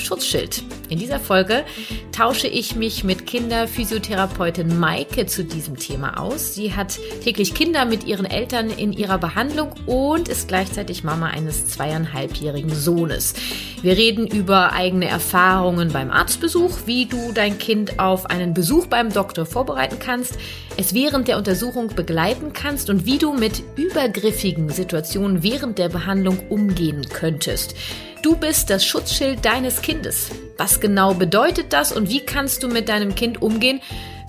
Schutzschild. In dieser Folge tausche ich mich mit Kinderphysiotherapeutin Maike zu diesem Thema aus. Sie hat täglich Kinder mit ihren Eltern in ihrer Behandlung und ist gleichzeitig Mama eines zweieinhalbjährigen Sohnes. Wir reden über eigene Erfahrungen beim Arztbesuch, wie du dein Kind auf einen Besuch beim Doktor vorbereiten kannst, es während der Untersuchung begleiten kannst und wie du mit übergriffigen Situationen während der Behandlung umgehen könntest. Du bist das Schutzschild deines Kindes. Was genau bedeutet das und wie kannst du mit deinem Kind umgehen,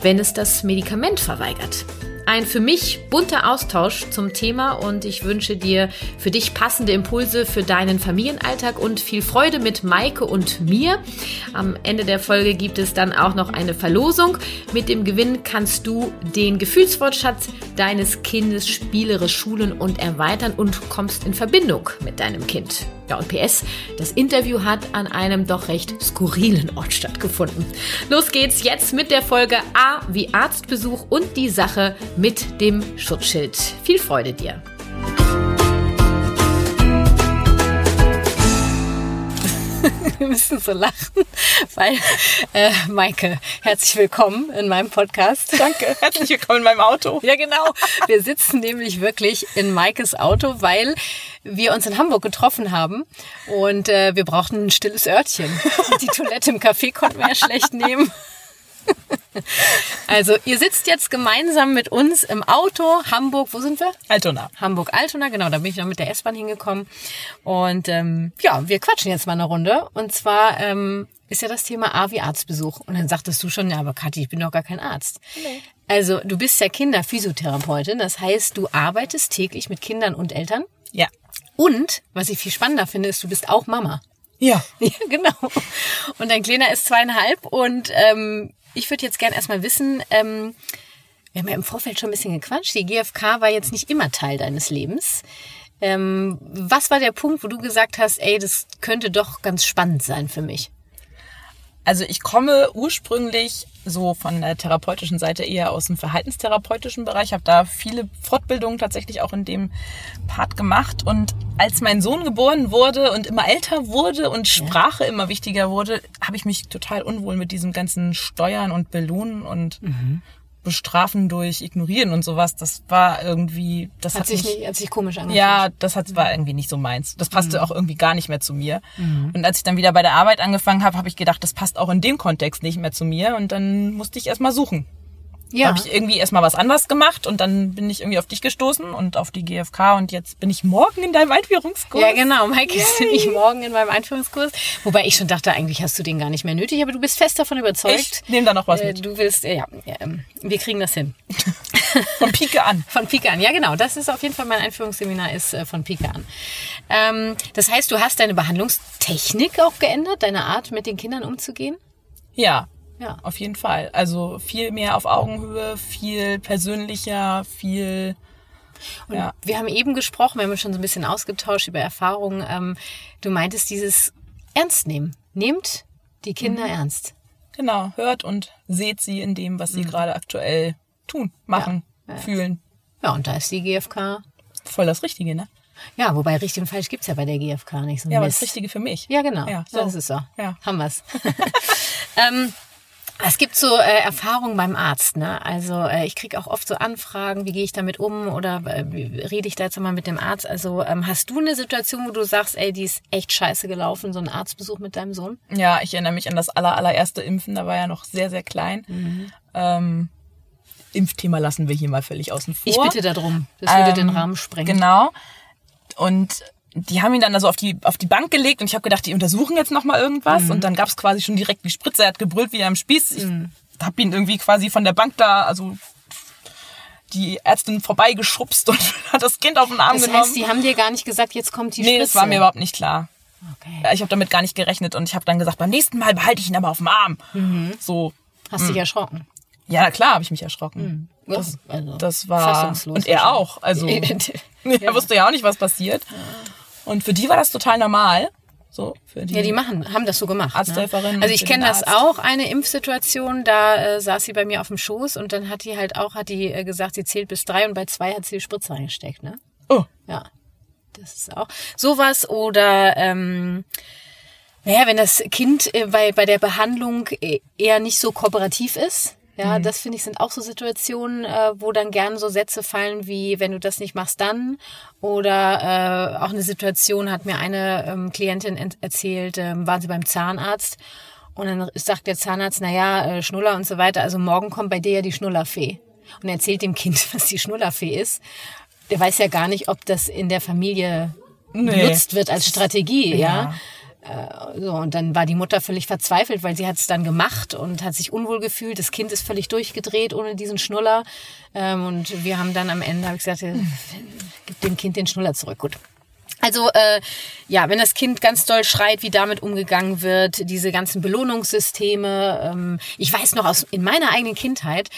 wenn es das Medikament verweigert? Ein für mich bunter Austausch zum Thema und ich wünsche dir für dich passende Impulse für deinen Familienalltag und viel Freude mit Maike und mir. Am Ende der Folge gibt es dann auch noch eine Verlosung. Mit dem Gewinn kannst du den Gefühlswortschatz deines Kindes spielerisch schulen und erweitern und kommst in Verbindung mit deinem Kind. Ja, und PS, das Interview hat an einem doch recht skurrilen Ort stattgefunden. Los geht's jetzt mit der Folge A wie Arztbesuch und die Sache mit dem Schutzschild. Viel Freude dir! Wir müssen so lachen, weil, äh, Maike, herzlich willkommen in meinem Podcast. Danke, herzlich willkommen in meinem Auto. Ja, genau. Wir sitzen nämlich wirklich in Maikes Auto, weil wir uns in Hamburg getroffen haben und äh, wir brauchten ein stilles Örtchen. Die Toilette im Café konnten wir ja schlecht nehmen. Also, ihr sitzt jetzt gemeinsam mit uns im Auto. Hamburg, wo sind wir? Altona. Hamburg-Altona, genau, da bin ich noch mit der S-Bahn hingekommen. Und ähm, ja, wir quatschen jetzt mal eine Runde. Und zwar ähm, ist ja das Thema A wie Arztbesuch. Und dann sagtest du schon, ja, aber Kathi, ich bin doch gar kein Arzt. Nee. Also, du bist ja Kinderphysiotherapeutin. Das heißt, du arbeitest täglich mit Kindern und Eltern. Ja. Und, was ich viel spannender finde, ist, du bist auch Mama. Ja. Ja, genau. Und dein Kleiner ist zweieinhalb und ähm, ich würde jetzt gern erstmal wissen, ähm, wir haben ja im Vorfeld schon ein bisschen gequatscht. Die GfK war jetzt nicht immer Teil deines Lebens. Ähm, was war der Punkt, wo du gesagt hast, ey, das könnte doch ganz spannend sein für mich? Also ich komme ursprünglich so von der therapeutischen Seite eher aus dem verhaltenstherapeutischen Bereich, habe da viele Fortbildungen tatsächlich auch in dem Part gemacht und als mein Sohn geboren wurde und immer älter wurde und Sprache ja. immer wichtiger wurde, habe ich mich total unwohl mit diesem ganzen Steuern und Belohnen und mhm bestrafen durch ignorieren und sowas, das war irgendwie, das hat, hat sich nicht, hat sich komisch angefühlt. Ja, das hat, war irgendwie nicht so meins. Das passte mhm. auch irgendwie gar nicht mehr zu mir. Mhm. Und als ich dann wieder bei der Arbeit angefangen habe, habe ich gedacht, das passt auch in dem Kontext nicht mehr zu mir und dann musste ich erstmal suchen. Ja. Habe ich irgendwie erstmal was anderes gemacht und dann bin ich irgendwie auf dich gestoßen und auf die GfK und jetzt bin ich morgen in deinem Einführungskurs. Ja, genau. Mike ist nämlich morgen in meinem Einführungskurs. Wobei ich schon dachte, eigentlich hast du den gar nicht mehr nötig, aber du bist fest davon überzeugt. Ich nehme da noch was mit. Du willst, ja, ja, wir kriegen das hin. von Pike an. Von Pike an, ja genau. Das ist auf jeden Fall mein Einführungsseminar ist äh, von Pike an. Ähm, das heißt, du hast deine Behandlungstechnik auch geändert, deine Art mit den Kindern umzugehen? Ja, ja, auf jeden Fall. Also viel mehr auf Augenhöhe, viel persönlicher, viel. Und ja. wir haben eben gesprochen, wir haben schon so ein bisschen ausgetauscht über Erfahrungen. Ähm, du meintest dieses Ernst nehmen. Nehmt die Kinder mhm. ernst. Genau, hört und seht sie in dem, was sie mhm. gerade aktuell tun, machen, ja. Fühlen. Ja, und da ist die GfK. Voll das Richtige, ne? Ja, wobei richtig und falsch gibt's ja bei der GfK nicht so. Ja, aber das Richtige für mich. Ja, genau. Ja, so. Das ist so. Ja. Haben wir's. ähm, es gibt so äh, Erfahrungen beim Arzt. Ne? Also äh, ich kriege auch oft so Anfragen, wie gehe ich damit um oder äh, rede ich da jetzt mal mit dem Arzt. Also ähm, hast du eine Situation, wo du sagst, ey, die ist echt scheiße gelaufen, so ein Arztbesuch mit deinem Sohn? Ja, ich erinnere mich an das aller, allererste Impfen, da war er noch sehr, sehr klein. Mhm. Ähm, Impfthema lassen wir hier mal völlig außen vor. Ich bitte darum, das würde ähm, den Rahmen sprengen. Genau. Und die haben ihn dann also auf die auf die Bank gelegt und ich habe gedacht, die untersuchen jetzt noch mal irgendwas mhm. und dann gab es quasi schon direkt die Spritze. Er hat gebrüllt wie am Spieß. Ich mhm. habe ihn irgendwie quasi von der Bank da, also die Ärztin vorbeigeschubst und hat das Kind auf den Arm das genommen. Das heißt, die haben dir gar nicht gesagt, jetzt kommt die nee, Spritze? Nee, das war mir überhaupt nicht klar. Okay. Ich habe damit gar nicht gerechnet und ich habe dann gesagt, beim nächsten Mal behalte ich ihn aber auf dem Arm. Mhm. So. Hast dich erschrocken? Ja, klar habe ich mich erschrocken. Mhm. Das, also, das war und er auch. Also ja. er wusste ja auch nicht, was passiert. Ja. Und für die war das total normal. So, für die ja, die machen, haben das so gemacht. Arzthelferin. Ne? Also ich kenne das auch, eine Impfsituation, da äh, saß sie bei mir auf dem Schoß und dann hat die halt auch, hat die äh, gesagt, sie zählt bis drei und bei zwei hat sie die Spritze reingesteckt, ne? Oh. Ja. Das ist auch sowas oder ähm, naja, wenn das Kind äh, bei, bei der Behandlung äh, eher nicht so kooperativ ist, ja, mhm. das finde ich sind auch so Situationen, äh, wo dann gern so Sätze fallen wie, wenn du das nicht machst, dann. Oder äh, auch eine Situation hat mir eine ähm, Klientin erzählt, ähm, waren sie beim Zahnarzt und dann sagt der Zahnarzt, na ja, äh, Schnuller und so weiter, also morgen kommt bei dir ja die Schnullerfee. Und er erzählt dem Kind, was die Schnullerfee ist. Der weiß ja gar nicht, ob das in der Familie nee. benutzt wird als Strategie, ja. ja. Äh, so, und dann war die Mutter völlig verzweifelt, weil sie hat es dann gemacht und hat sich unwohl gefühlt. Das Kind ist völlig durchgedreht ohne diesen Schnuller. Ähm, und wir haben dann am Ende, habe ich gesagt, äh, gib dem Kind den Schnuller zurück. Gut. Also äh, ja, wenn das Kind ganz doll schreit, wie damit umgegangen wird, diese ganzen Belohnungssysteme. Ähm, ich weiß noch aus in meiner eigenen Kindheit,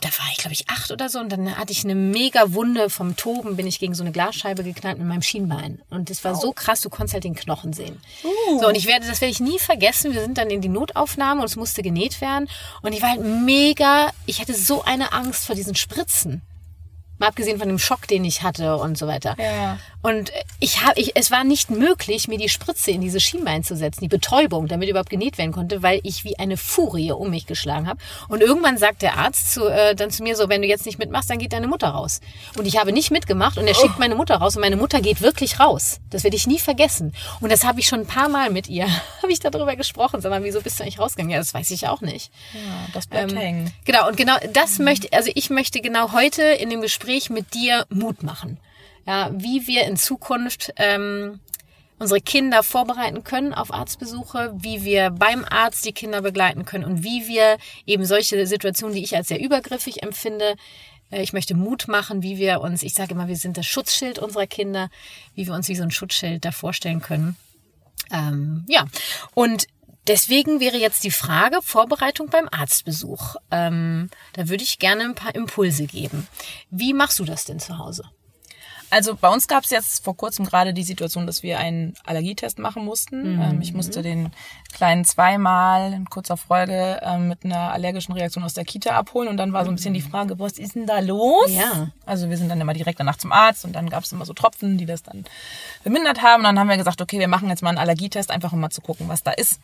da war ich, glaube ich, acht oder so und dann hatte ich eine mega Wunde vom Toben, bin ich gegen so eine Glasscheibe geknallt mit meinem Schienbein. Und das war oh. so krass, du konntest halt den Knochen sehen. Uh. So, und ich werde, das werde ich nie vergessen. Wir sind dann in die Notaufnahme und es musste genäht werden. Und ich war halt mega, ich hatte so eine Angst vor diesen Spritzen. Mal abgesehen von dem Schock, den ich hatte und so weiter. Ja. Und ich habe, ich, es war nicht möglich, mir die Spritze in diese Schienbein zu setzen, die Betäubung, damit überhaupt genäht werden konnte, weil ich wie eine Furie um mich geschlagen habe. Und irgendwann sagt der Arzt zu, äh, dann zu mir so, wenn du jetzt nicht mitmachst, dann geht deine Mutter raus. Und ich habe nicht mitgemacht und er schickt oh. meine Mutter raus und meine Mutter geht wirklich raus. Das werde ich nie vergessen. Und das habe ich schon ein paar Mal mit ihr, habe ich darüber gesprochen. Sag mal, wieso bist du eigentlich rausgegangen? Ja, das weiß ich auch nicht. Ja, das bleibt ähm, hängen. Genau, und genau das mhm. möchte, also ich möchte genau heute in dem Gespräch mit dir Mut machen. Ja, wie wir in Zukunft ähm, unsere Kinder vorbereiten können auf Arztbesuche, wie wir beim Arzt die Kinder begleiten können und wie wir eben solche Situationen, die ich als sehr übergriffig empfinde, äh, ich möchte Mut machen, wie wir uns, ich sage immer, wir sind das Schutzschild unserer Kinder, wie wir uns wie so ein Schutzschild da vorstellen können. Ähm, ja, und Deswegen wäre jetzt die Frage Vorbereitung beim Arztbesuch. Ähm, da würde ich gerne ein paar Impulse geben. Wie machst du das denn zu Hause? Also bei uns gab es jetzt vor kurzem gerade die Situation, dass wir einen Allergietest machen mussten. Mhm. Ähm, ich musste den Kleinen zweimal in kurzer Folge ähm, mit einer allergischen Reaktion aus der Kita abholen und dann war so ein bisschen die Frage, was ist denn da los? Ja. Also wir sind dann immer direkt danach zum Arzt und dann gab es immer so Tropfen, die das dann vermindert haben. Und dann haben wir gesagt, okay, wir machen jetzt mal einen Allergietest, einfach um mal zu gucken, was da ist.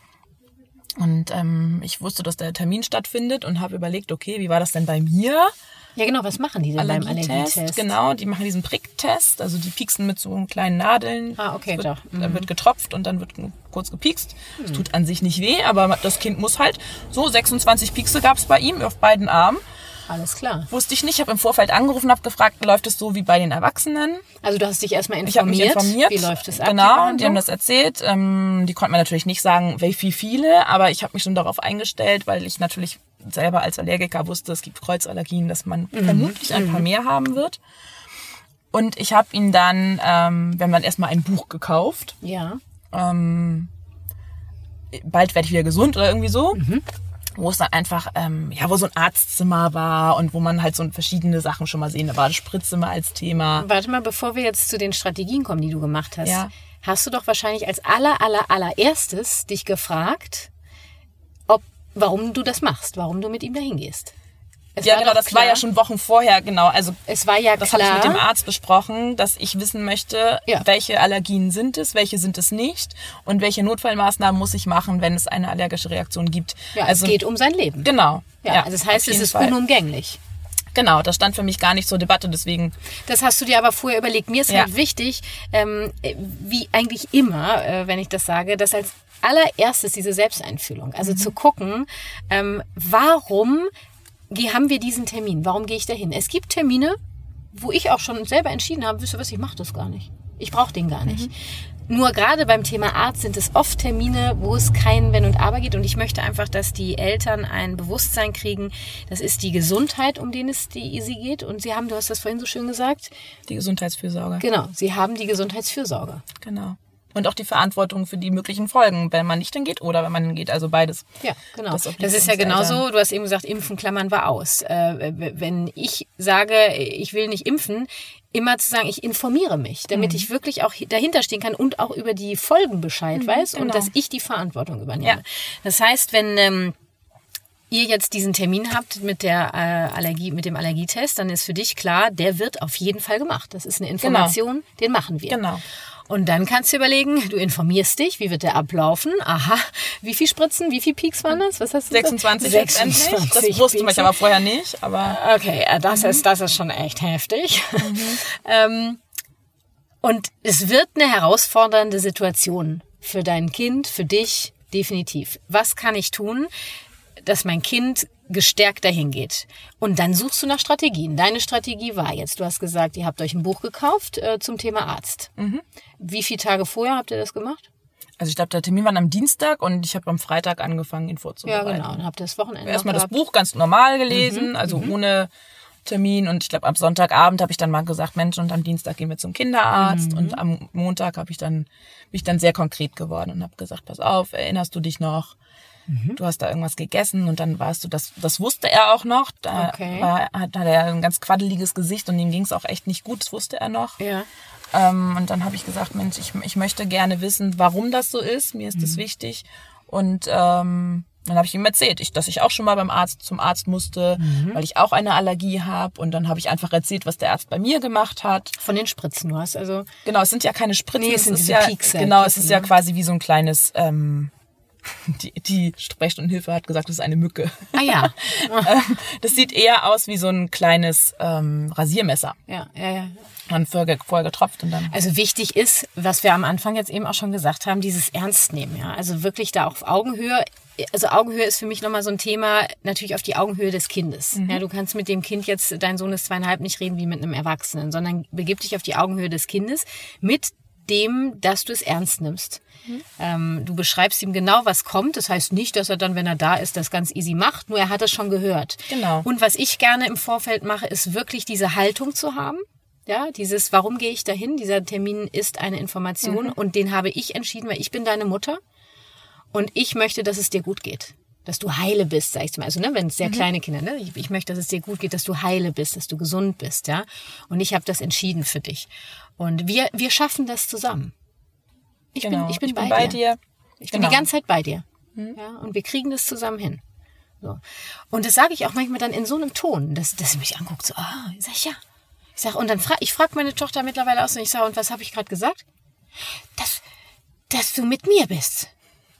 Und ähm, ich wusste, dass der Termin stattfindet und habe überlegt, okay, wie war das denn bei mir? Ja, genau, was machen die denn beim Allergietest? Genau, die machen diesen Pricktest, also die pieksen mit so kleinen Nadeln. Ah, okay, wird, doch. Mhm. Dann wird getropft und dann wird kurz gepiekst. Es mhm. tut an sich nicht weh, aber das Kind muss halt so 26 Piekse gab es bei ihm auf beiden Armen. Alles klar. Wusste ich nicht. Ich habe im Vorfeld angerufen, habe gefragt, läuft es so wie bei den Erwachsenen? Also du hast dich erstmal informiert. Ich habe mich informiert. Wie läuft es ab? Genau, die haben das erzählt. Ähm, die konnten mir natürlich nicht sagen, wie viele, aber ich habe mich schon darauf eingestellt, weil ich natürlich selber als Allergiker wusste, es gibt Kreuzallergien, dass man mhm. vermutlich ein paar mhm. mehr haben wird. Und ich habe ihn dann, ähm, wir haben dann erstmal ein Buch gekauft. Ja. Ähm, bald werde ich wieder gesund oder irgendwie so. Mhm wo es dann einfach, ähm, ja, wo so ein Arztzimmer war und wo man halt so verschiedene Sachen schon mal sehen. Da war das Spritzzimmer als Thema. Warte mal, bevor wir jetzt zu den Strategien kommen, die du gemacht hast, ja. hast du doch wahrscheinlich als aller, aller, allererstes dich gefragt, warum du das machst, warum du mit ihm dahin gehst. Es ja, genau, das klar. war ja schon Wochen vorher, genau. Also es war ja das. Das habe ich mit dem Arzt besprochen, dass ich wissen möchte, ja. welche Allergien sind es, welche sind es nicht und welche Notfallmaßnahmen muss ich machen, wenn es eine allergische Reaktion gibt. Ja, also, es geht um sein Leben. Genau. Ja, ja also das heißt, es ist Fall. unumgänglich. Genau, das stand für mich gar nicht zur Debatte, deswegen. Das hast du dir aber vorher überlegt. Mir ist ja. halt wichtig, ähm, wie eigentlich immer, äh, wenn ich das sage, dass als allererstes diese Selbsteinfühlung. Also mhm. zu gucken, ähm, warum haben wir diesen Termin? Warum gehe ich dahin? Es gibt Termine, wo ich auch schon selber entschieden habe, wisst ihr was, ich mache das gar nicht. Ich brauche den gar nicht. Mhm. Nur gerade beim Thema Arzt sind es oft Termine, wo es kein Wenn und Aber geht. Und ich möchte einfach, dass die Eltern ein Bewusstsein kriegen. Das ist die Gesundheit, um den es die, sie geht. Und sie haben, du hast das vorhin so schön gesagt. Die Gesundheitsfürsorge. Genau, sie haben die Gesundheitsfürsorge. Genau. Und auch die Verantwortung für die möglichen Folgen, wenn man nicht hingeht oder wenn man geht, also beides. Ja, genau. Das Das, ist ja genauso, du hast eben gesagt, impfen Klammern war aus. Äh, wenn ich sage, ich will nicht impfen, immer zu sagen, ich informiere mich, damit Mhm. ich wirklich auch dahinter stehen kann und auch über die Folgen Bescheid weiß und genau. dass ich die Verantwortung übernehme. Ja. Das heißt, wenn ähm, ihr jetzt diesen Termin habt mit der äh, Allergie, mit dem Allergietest, dann ist für dich klar, der wird auf jeden Fall gemacht. Das ist eine Information, den machen wir. Genau. Und dann kannst du überlegen, du informierst dich, wie wird der ablaufen? Aha, wie viel Spritzen, wie viel Peaks waren das? Was hast du gesagt? 26 letztendlich. 26 Das wusste ich aber vorher nicht, aber Okay, äh, das, ist, das ist schon echt heftig. ähm, und es wird eine herausfordernde Situation für dein Kind, für dich, definitiv. Was kann ich tun, dass mein Kind gestärkt dahin geht? Und dann suchst du nach Strategien. Deine Strategie war jetzt, du hast gesagt, ihr habt euch ein Buch gekauft äh, zum Thema Arzt. Wie viele Tage vorher habt ihr das gemacht? also ich glaube, der Termin war am Dienstag und ich habe am Freitag angefangen, ihn Ja, vorzubereiten. genau. Und habt ihr das Wochenende Erstmal das? Buch ganz normal gelesen, also ohne Termin. Und ich glaube, am Sonntagabend habe ich dann mal gesagt, Mensch, und am Dienstag gehen wir zum Kinderarzt. Und am Montag habe ich dann, bin ich dann sehr konkret geworden und habe gesagt, pass auf, erinnerst du dich noch? Du hast da irgendwas gegessen und dann warst du, das, das wusste er auch noch. Da Okay. war, hat, hat er ein ganz quaddeliges Gesicht und ihm ging es auch echt nicht gut, das wusste er noch. Ja. Ähm, und dann habe ich gesagt, Mensch, ich, ich möchte gerne wissen, warum das so ist. Mir ist das wichtig. Und ähm, dann habe ich ihm erzählt, ich, dass ich auch schon mal beim Arzt zum Arzt musste, weil ich auch eine Allergie habe. Und dann habe ich einfach erzählt, was der Arzt bei mir gemacht hat. Von den Spritzen, du hast also Genau, es sind ja keine Spritzen, Nee, es sind ist diese ja Piekse, genau, es Piekse, ist ja ne? quasi wie so ein kleines. Ähm, die, die Sprechstundenhilfe hat gesagt, es ist eine Mücke. Ah ja. Ähm, das sieht eher aus wie so ein kleines ähm, Rasiermesser. ja, ja, ja. Man vorher, vorher getropft und dann. Also wichtig ist, was wir am Anfang jetzt eben auch schon gesagt haben, dieses Ernstnehmen, ja. Also wirklich da auf Augenhöhe. Also Augenhöhe ist für mich nochmal so ein Thema, natürlich auf die Augenhöhe des Kindes. Ja, du kannst mit dem Kind jetzt, dein Sohn ist zweieinhalb, nicht reden wie mit einem Erwachsenen, sondern begib dich auf die Augenhöhe des Kindes mit dem, dass du es ernst nimmst. Ähm, du beschreibst ihm genau, was kommt. Das heißt nicht, dass er dann, wenn er da ist, das ganz easy macht. Nur er hat es schon gehört. Genau. Und was ich gerne im Vorfeld mache, ist wirklich diese Haltung zu haben. Ja, dieses, warum gehe ich dahin? Dieser Termin ist eine Information und den habe ich entschieden, weil ich bin deine Mutter und ich möchte, dass es dir gut geht. Dass du heile bist, sag ich mal. Also, ne, wenn es sehr kleine Kinder, ne, ich, ich möchte, dass es dir gut geht, dass du heile bist, dass du gesund bist, ja. Und ich habe das entschieden für dich. Und wir, wir schaffen das zusammen. Ich genau. bin, ich bin, bei, dir. Ich bin Genau. die ganze Zeit bei dir. Ja, und wir kriegen das zusammen hin. So. Und das sage ich auch manchmal dann in so einem Ton, dass, dass sie mich anguckt, so, ah, sag ich ja. Ich sag, und dann frage ich frag meine Tochter mittlerweile aus und ich sage, und was habe ich gerade gesagt? Dass, dass du mit mir bist.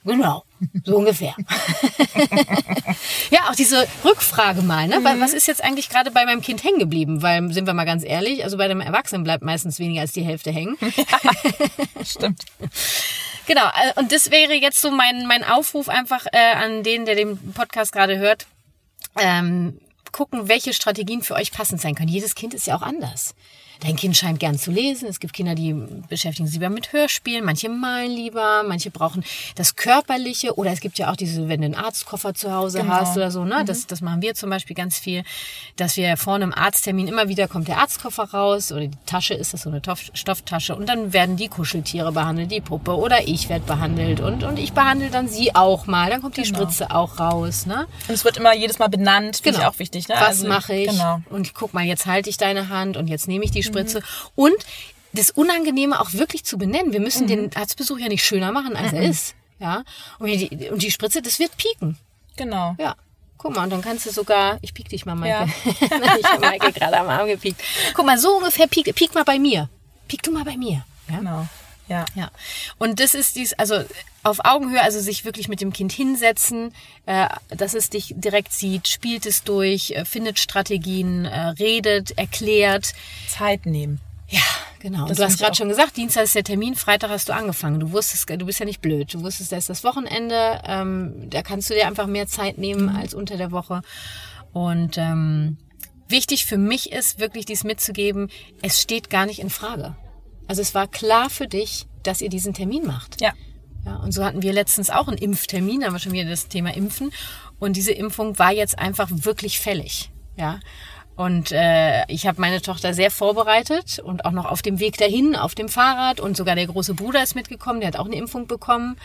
Genau, so ungefähr. ja, auch diese Rückfrage mal, ne? Wa- Was ist jetzt eigentlich gerade bei meinem Kind hängen geblieben? Weil, sind wir mal ganz ehrlich, also bei dem Erwachsenen bleibt meistens weniger als die Hälfte hängen. Stimmt. Genau, äh, und das wäre jetzt so mein, mein Aufruf einfach äh, an den, der den Podcast gerade hört. Ähm, gucken, welche Strategien für euch passend sein können. Jedes Kind ist ja auch anders. Dein Kind scheint gern zu lesen. Es gibt Kinder, die beschäftigen sich lieber mit Hörspielen. Manche malen lieber. Manche brauchen das Körperliche. Oder es gibt ja auch diese, wenn du einen Arztkoffer zu Hause Genau. hast oder so. Ne? Das, das machen wir zum Beispiel ganz viel. Dass wir vor einem Arzttermin immer wieder kommt der Arztkoffer raus. Oder die Tasche ist das so eine Toff- Stofftasche. Und dann werden die Kuscheltiere behandelt, die Puppe. Oder ich werde behandelt. Und, und ich behandle dann sie auch mal. Dann kommt die Genau. Spritze auch raus. Ne? Und es wird immer jedes Mal benannt, finde ich auch wichtig. Ne? Was Also, mache ich? Genau. Und guck mal, jetzt halte ich deine Hand und jetzt nehme ich die Spritze. Und das Unangenehme auch wirklich zu benennen. Wir müssen den Arztbesuch ja nicht schöner machen, als er ist. Ja. Und die, und die Spritze, das wird pieken. Genau. Ja. Guck mal, und dann kannst du sogar, ich piek dich mal, Maike. ich habe Maike gerade am Arm gepiekt. Guck mal, so ungefähr piek, piek mal bei mir. Piek du mal bei mir. Ja. Genau. Ja. Ja, und das ist dies, also auf Augenhöhe, also sich wirklich mit dem Kind hinsetzen, äh, dass es dich direkt sieht, spielt es durch, äh, findet Strategien, äh, redet, erklärt. Zeit nehmen. Ja, genau. Du hast gerade schon gesagt, Dienstag ist der Termin, Freitag hast du angefangen. Du wusstest, du bist ja nicht blöd. Du wusstest, da ist das Wochenende, ähm, da kannst du dir einfach mehr Zeit nehmen Mhm. als unter der Woche. Und ähm, wichtig für mich ist wirklich dies mitzugeben, es steht gar nicht in Frage. Also es war klar für dich, dass ihr diesen Termin macht. Ja. Ja, und so hatten wir letztens auch einen Impftermin, da haben wir schon wieder das Thema Impfen. Und diese Impfung war jetzt einfach wirklich fällig. Ja. Und äh, ich habe meine Tochter sehr vorbereitet und auch noch auf dem Weg dahin, auf dem Fahrrad. Und sogar der große Bruder ist mitgekommen, der hat auch eine Impfung bekommen.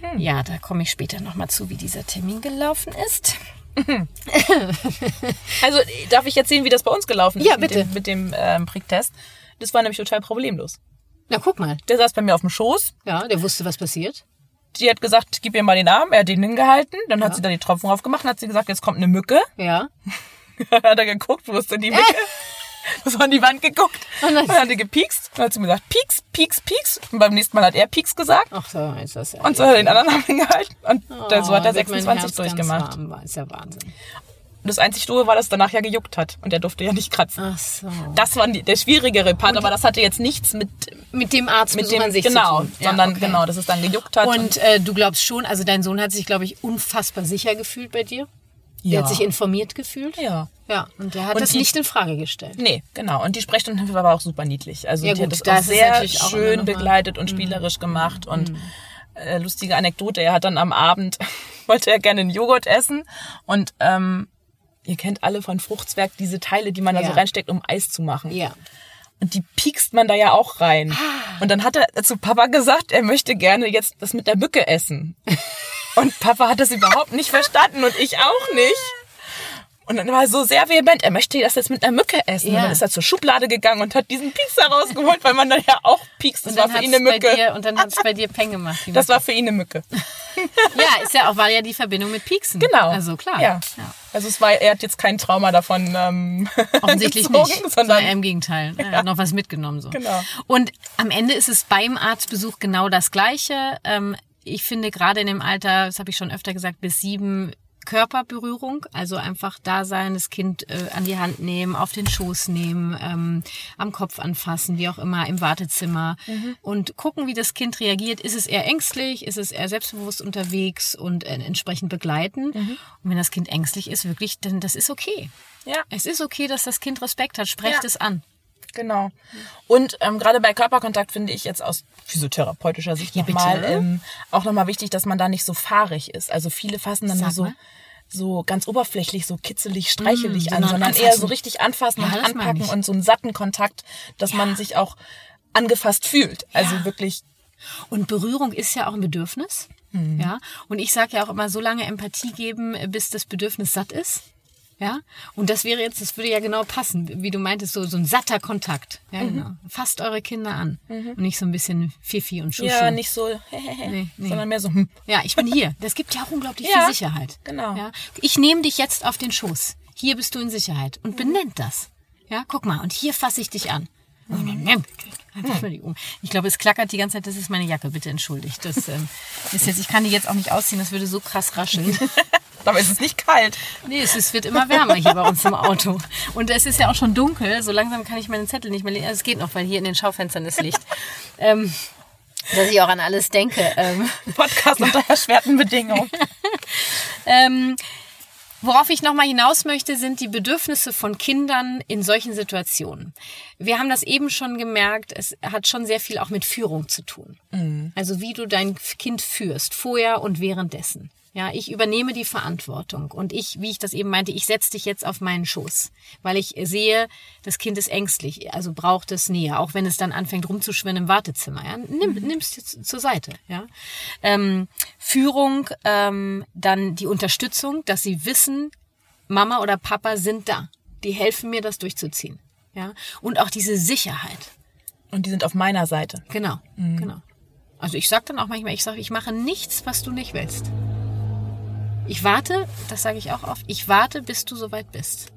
Hm. Ja, da komme ich später nochmal zu, wie dieser Termin gelaufen ist. also darf ich erzählen, wie das bei uns gelaufen ist ja, bitte. mit dem, mit dem ähm, Pricktest? Das war nämlich total problemlos. Na, guck mal. Der saß bei mir auf dem Schoß. Ja, der wusste, was passiert. Die hat gesagt, gib ihr mal den Arm. Er hat den hingehalten. Dann hat sie da die Tropfen draufgemacht und hat sie gesagt, jetzt kommt eine Mücke. Ja. hat er geguckt, wo ist denn die Mücke? so an die Wand geguckt. Und dann hat er gepiekst. Dann hat sie mir gesagt, pieks, pieks, pieks. Und beim nächsten Mal hat er pieks gesagt. Ach so, ist das ja. Und so hat er den anderen Arm hingehalten. Und oh, so hat er 26 durchgemacht. Warm war. Ist ja Wahnsinn. Das einzig Doofe war, dass es danach ja gejuckt hat und der durfte ja nicht kratzen. Ach so. Das war der schwierigere Part, und aber das hatte jetzt nichts mit mit dem Arzt mit dem an sich genau, zu tun. sondern ja, okay. genau, dass es dann gejuckt hat. Und, und äh, du glaubst schon, also dein Sohn hat sich, glaube ich, unfassbar sicher gefühlt bei dir. Ja. Der hat sich informiert gefühlt. Ja. Ja, und der hat und das die, nicht in Frage gestellt. Nee, genau. Und die Sprechstundenhilfe war auch super niedlich. Also ja, die gut, hat das, auch sehr schön auch begleitet und mhm. spielerisch gemacht. Und mhm. äh, lustige Anekdote, er hat dann am Abend, wollte er gerne einen Joghurt essen und ähm, ihr kennt alle von Fruchtzwerg diese Teile, die man da so reinsteckt, um Eis zu machen. Ja. Und die piekst man da ja auch rein. Ah. Und dann hat er zu Papa gesagt, er möchte gerne jetzt das mit der Mücke essen. Und Papa hat das überhaupt nicht verstanden und ich auch nicht. Und dann war er so sehr vehement, er möchte das jetzt mit einer Mücke essen. Ja. Und dann ist er zur Schublade gegangen und hat diesen Piekser rausgeholt, weil man da ja auch piekst. Das war für ihn eine Mücke. Dir, und dann hat es bei dir Peng gemacht. Das war für ihn eine Mücke. ja, ist ja auch, war ja die Verbindung mit Pieksen. Genau. Also klar. Ja. ja. Also es war, er hat jetzt kein Trauma davon. Ähm, Offensichtlich gezogen, nicht, sondern im Gegenteil. Er ja. hat noch was mitgenommen. So. Genau. Und am Ende ist es beim Arztbesuch genau das Gleiche. Ähm, ich finde gerade in dem Alter, das habe ich schon öfter gesagt, bis sieben Körperberührung, also einfach da sein, das Kind äh, an die Hand nehmen, auf den Schoß nehmen, ähm, am Kopf anfassen, wie auch immer, im Wartezimmer mhm. und gucken, wie das Kind reagiert. Ist es eher ängstlich, ist es eher selbstbewusst unterwegs und äh, entsprechend begleiten. Mhm. Und wenn das Kind ängstlich ist, wirklich, dann das ist okay. Ja. Es ist okay, dass das Kind Respekt hat. Sprecht ja. es an. Genau. Und ähm, gerade bei Körperkontakt finde ich jetzt aus physiotherapeutischer Sicht ja, nochmal ähm, auch nochmal wichtig, dass man da nicht so fahrig ist. Also viele fassen dann Sag nur so mal. so ganz oberflächlich, so kitzelig, streichelig mm, an, sondern anfassen. eher so richtig anfassen ja, und anpacken und so einen satten Kontakt, dass ja. man sich auch angefasst fühlt. Also wirklich. Und Berührung ist ja auch ein Bedürfnis. Mhm. Ja. Und ich sage ja auch immer, so lange Empathie geben, bis das Bedürfnis satt ist. Ja, und das wäre jetzt, das würde ja genau passen, wie du meintest, so, so ein satter Kontakt. Ja, mhm. genau. Fasst eure Kinder an mhm. und nicht so ein bisschen Fifi und Schuschu. Ja, nicht so, nee, nee. sondern mehr so. Hm. Ja, ich bin hier. Das gibt ja auch unglaublich ja, viel Sicherheit. Genau. Ja, ich nehme dich jetzt auf den Schoß. Hier bist du in Sicherheit und mhm. benennt das. Ja, guck mal, und hier fasse ich dich an. Mhm. Ich glaube, es klackert die ganze Zeit. Das ist meine Jacke. Bitte entschuldigt. Das ähm, ist jetzt. Ich kann die jetzt auch nicht ausziehen. Das würde so krass rascheln. Aber es ist nicht kalt. Nee, es, ist, wird immer wärmer hier bei uns im Auto. Und es ist ja auch schon dunkel. So langsam kann ich meinen Zettel nicht mehr lesen. Also es geht noch, weil hier in den Schaufenstern ist Licht. Ähm, dass ich auch an alles denke. Ähm, Podcast unter erschwerten Bedingungen. ähm, Worauf ich nochmal hinaus möchte, sind die Bedürfnisse von Kindern in solchen Situationen. Wir haben das eben schon gemerkt, es hat schon sehr viel auch mit Führung zu tun. Mhm. Also wie du dein Kind führst, vorher und währenddessen. Ja, ich übernehme die Verantwortung und ich, wie ich das eben meinte, ich setze dich jetzt auf meinen Schoß, weil ich sehe, das Kind ist ängstlich, also braucht es Nähe, auch wenn es dann anfängt rumzuschwimmen im Wartezimmer. Ja? Nimm, mhm. Nimm's jetzt zur Seite. Ja? Ähm, Führung, ähm, dann die Unterstützung, dass sie wissen, Mama oder Papa sind da, die helfen mir, das durchzuziehen. Ja, und auch diese Sicherheit. Und die sind auf meiner Seite. Genau, mhm. genau. Also ich sage dann auch manchmal, ich sage, ich mache nichts, was du nicht willst. Ich warte, das sage ich auch oft, ich warte, bis du soweit bist.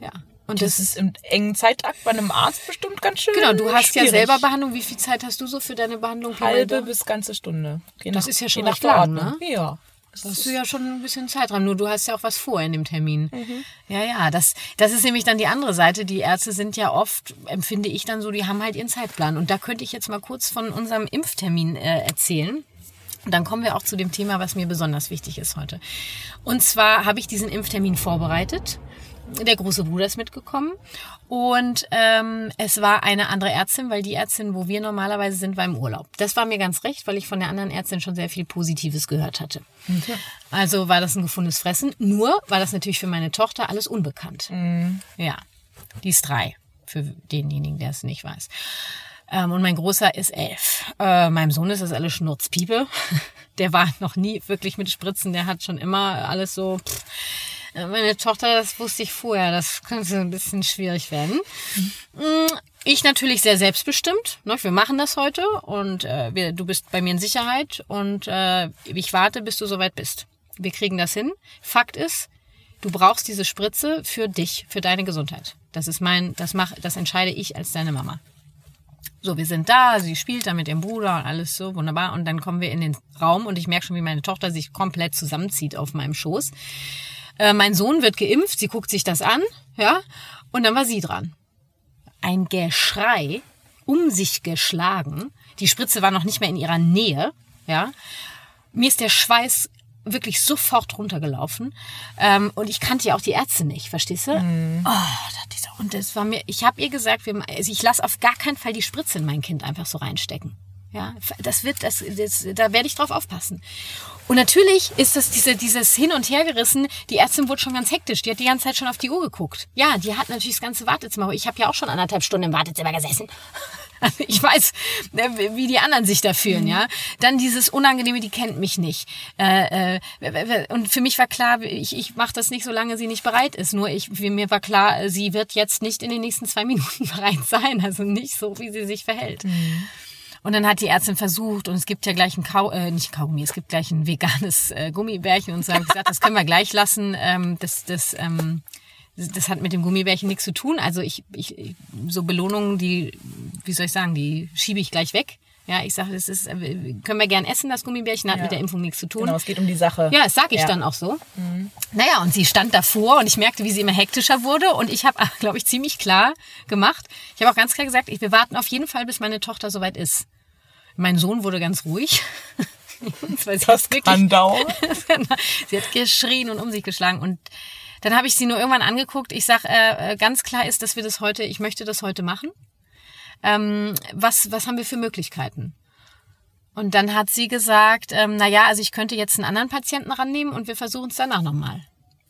Ja. Und das, das, ist im engen Zeittakt bei einem Arzt bestimmt ganz schön. Genau, du hast schwierig. ja selber Behandlung. Wie viel Zeit hast du so für deine Behandlung? Halbe bis ganze Stunde. Je das nach, ist ja schon recht lang, ne? Ja. Das hast du ja schon ein bisschen Zeitraum. Nur du hast ja auch was vor in dem Termin. Mhm. Ja, ja, das, das ist nämlich dann die andere Seite. Die Ärzte sind ja oft, empfinde ich dann so, die haben halt ihren Zeitplan. Und da könnte ich jetzt mal kurz von unserem Impftermin äh, erzählen. Und dann kommen wir auch zu dem Thema, was mir besonders wichtig ist heute. Und zwar habe ich diesen Impftermin vorbereitet der große Bruder ist mitgekommen und ähm, es war eine andere Ärztin, weil die Ärztin, wo wir normalerweise sind, war im Urlaub. Das war mir ganz recht, weil ich von der anderen Ärztin schon sehr viel Positives gehört hatte. Okay. Also war das ein gefundenes Fressen. Nur war das natürlich für meine Tochter alles unbekannt. Mhm. Ja, die ist drei, für denjenigen, der es nicht weiß. Ähm, und mein Großer ist elf. Äh, meinem Sohn ist das alles Schnurzpiepe. Der war noch nie wirklich mit Spritzen. Der hat schon immer alles so... Pff, meine Tochter, das wusste ich vorher, das könnte ein bisschen schwierig werden. Mhm. Ich natürlich sehr selbstbestimmt. Ne? Wir machen das heute und äh, du bist bei mir in Sicherheit und äh, ich warte, bis du soweit bist. Wir kriegen das hin. Fakt ist, du brauchst diese Spritze für dich, für deine Gesundheit. Das ist mein, das mach, das entscheide ich als deine Mama. So, wir sind da, sie spielt da mit ihrem Bruder und alles so wunderbar. Und dann kommen wir in den Raum und ich merke schon, wie meine Tochter sich komplett zusammenzieht auf meinem Schoß. Äh, mein Sohn wird geimpft, sie guckt sich das an, ja, und dann war sie dran. Ein Geschrei, um sich geschlagen. Die Spritze war noch nicht mehr in ihrer Nähe, ja. Mir ist der Schweiß wirklich sofort runtergelaufen. Ähm, und ich kannte ja auch die Ärzte nicht, verstehst du? Mm. Oh, und das war mir, ich habe ihr gesagt, wir, also ich lasse auf gar keinen Fall die Spritze in mein Kind einfach so reinstecken. Ja, das wird, das, das da werde ich drauf aufpassen. Und natürlich ist das diese, dieses Hin- und Hergerissen. Die Ärztin wurde schon ganz hektisch. Die hat die ganze Zeit schon auf die Uhr geguckt. Ja, die hat natürlich das ganze Wartezimmer. Ich habe ja auch schon anderthalb Stunden im Wartezimmer gesessen. Ich weiß, äh, wie die anderen sich da fühlen, mhm. ja. Dann dieses Unangenehme, die kennt mich nicht. Äh, äh, und für mich war klar, ich, ich mache das nicht, solange sie nicht bereit ist. Nur ich, mir war klar, sie wird jetzt nicht in den nächsten zwei Minuten bereit sein. Also nicht so, wie sie sich verhält. Mhm. Und dann hat die Ärztin versucht und es gibt ja gleich ein Kau, äh, nicht Kaugummi, es gibt gleich ein veganes äh, Gummibärchen und so ich gesagt, das können wir gleich lassen. Ähm, das, das, ähm, das hat mit dem Gummibärchen nichts zu tun. Also ich, ich so Belohnungen, die, wie soll ich sagen, die schiebe ich gleich weg. Ja, ich sage, das ist, äh, können wir gern essen, das Gummibärchen, hat ja. mit der Impfung nichts zu tun. Genau, es geht um die Sache. Ja, das sage ich ja. dann auch so. Mhm. Naja, und sie stand davor und ich merkte, wie sie immer hektischer wurde und ich habe, glaube ich, ziemlich klar gemacht. Ich habe auch ganz klar gesagt, wir warten auf jeden Fall, bis meine Tochter soweit ist. Mein Sohn wurde ganz ruhig. das, das kann dauern. sie hat geschrien und um sich geschlagen und dann habe ich sie nur irgendwann angeguckt. Ich sag, äh, äh, ganz klar ist, dass wir das heute, ich möchte das heute machen. Ähm, was, was haben wir für Möglichkeiten? Und dann hat sie gesagt, ähm, na ja, also ich könnte jetzt einen anderen Patienten rannehmen und wir versuchen es danach nochmal.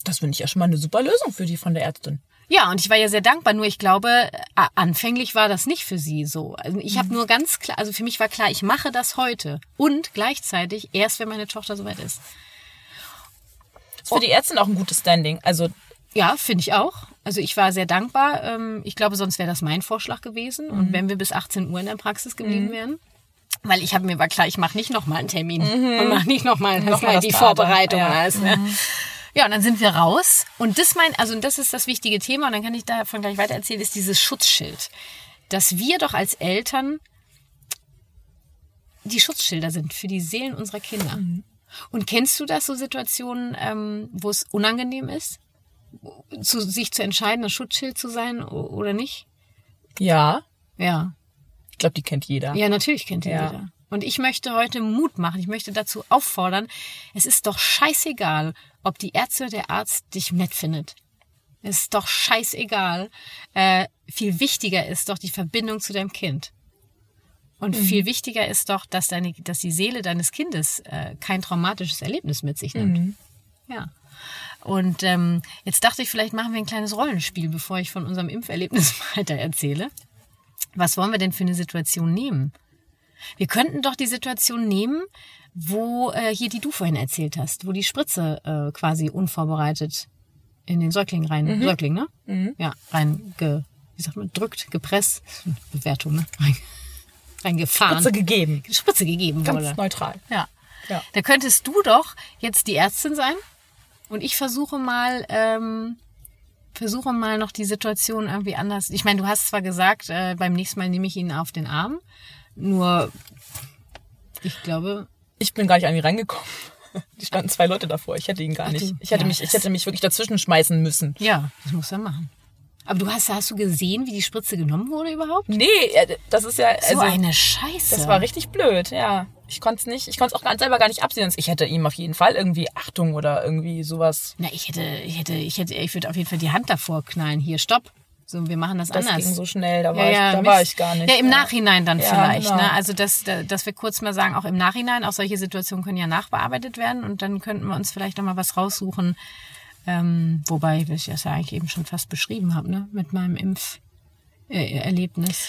Das finde ich ja schon mal eine super Lösung für die von der Ärztin. Ja, und ich war ja sehr dankbar, nur ich glaube, anfänglich war das nicht für sie so. Also ich habe mhm. nur ganz klar, also für mich war klar, ich mache das heute und gleichzeitig erst, wenn meine Tochter soweit ist. Ist für die Ärztin auch ein gutes Standing. Also ja, finde ich auch. Also ich war sehr dankbar. Ähm, ich glaube, sonst wäre das mein Vorschlag gewesen. Und mhm. wenn wir bis 18 Uhr in der Praxis geblieben mhm. wären, weil ich habe mir war klar, ich mache nicht nochmal einen Termin mhm. und mache nicht nochmal noch die Vorbereitung ja. und alles. Ne? Mhm. Ja, und dann sind wir raus. Und das mein, also das ist das wichtige Thema, und dann kann ich davon gleich weiter erzählen, ist dieses Schutzschild. Dass wir doch als Eltern die Schutzschilder sind für die Seelen unserer Kinder. Mhm. Und kennst du das, so Situationen, ähm, wo es unangenehm ist, zu, sich zu entscheiden, ein Schutzschild zu sein oder nicht? Ja. Ja. Ich glaube, die kennt jeder. Ja, natürlich kennt die ja. jeder. Und ich möchte heute Mut machen. Ich möchte dazu auffordern, es ist doch scheißegal, ob die Ärztin oder der Arzt dich nett findet. Es ist doch scheißegal. Äh, viel wichtiger ist doch die Verbindung zu deinem Kind. Und mhm. viel wichtiger ist doch, dass, deine, dass die Seele deines Kindes äh, kein traumatisches Erlebnis mit sich nimmt. Mhm. Ja. Und ähm, jetzt dachte ich, vielleicht machen wir ein kleines Rollenspiel, bevor ich von unserem Impferlebnis weiter erzähle. Was wollen wir denn für eine Situation nehmen? Wir könnten doch die Situation nehmen, wo äh, hier die du vorhin erzählt hast, wo die Spritze äh, quasi unvorbereitet in den Säugling rein, mhm. Säugling, ne? Mhm. Ja, rein ge, wie sagt man, drückt, gepresst, Bewertung, ne? Rein, reingefahren. Spritze gegeben. Spritze gegeben Ganz wurde. neutral. Ja. ja. Da könntest du doch jetzt die Ärztin sein und ich versuche mal, ähm, versuche mal noch die Situation irgendwie anders. Ich meine, du hast zwar gesagt, äh, beim nächsten Mal nehme ich ihn auf den Arm, nur, ich glaube. Ich bin gar nicht an ihn reingekommen. Die standen zwei Leute davor. Ich hätte ihn gar nicht. Ich hätte mich, ich hätte mich wirklich dazwischen schmeißen müssen. Ja, das muss er machen. Aber du hast, hast du gesehen, wie die Spritze genommen wurde überhaupt? Nee, äh, das ist ja. So eine Scheiße. Das war richtig blöd, ja. Ich konnte es nicht, ich konnte es auch ganz selber gar nicht absehen. Ich hätte ihm auf jeden Fall irgendwie Achtung oder irgendwie sowas. Na, ich hätte, ich hätte, ich hätte, ich würde auf jeden Fall die Hand davor knallen. Hier, stopp. So, wir machen das, Das anders. ging so schnell, da war, Ja, ja, ich, da Mist. war ich gar nicht. Ja, im Nachhinein dann Ja, vielleicht. genau. Ne? Also, dass, dass wir kurz mal sagen, auch im Nachhinein, auch solche Situationen können ja nachbearbeitet werden und dann könnten wir uns vielleicht noch mal was raussuchen. Ähm, wobei ich das ja eigentlich eben schon fast beschrieben habe, ne? mit meinem Impferlebnis. Äh, Erlebnis.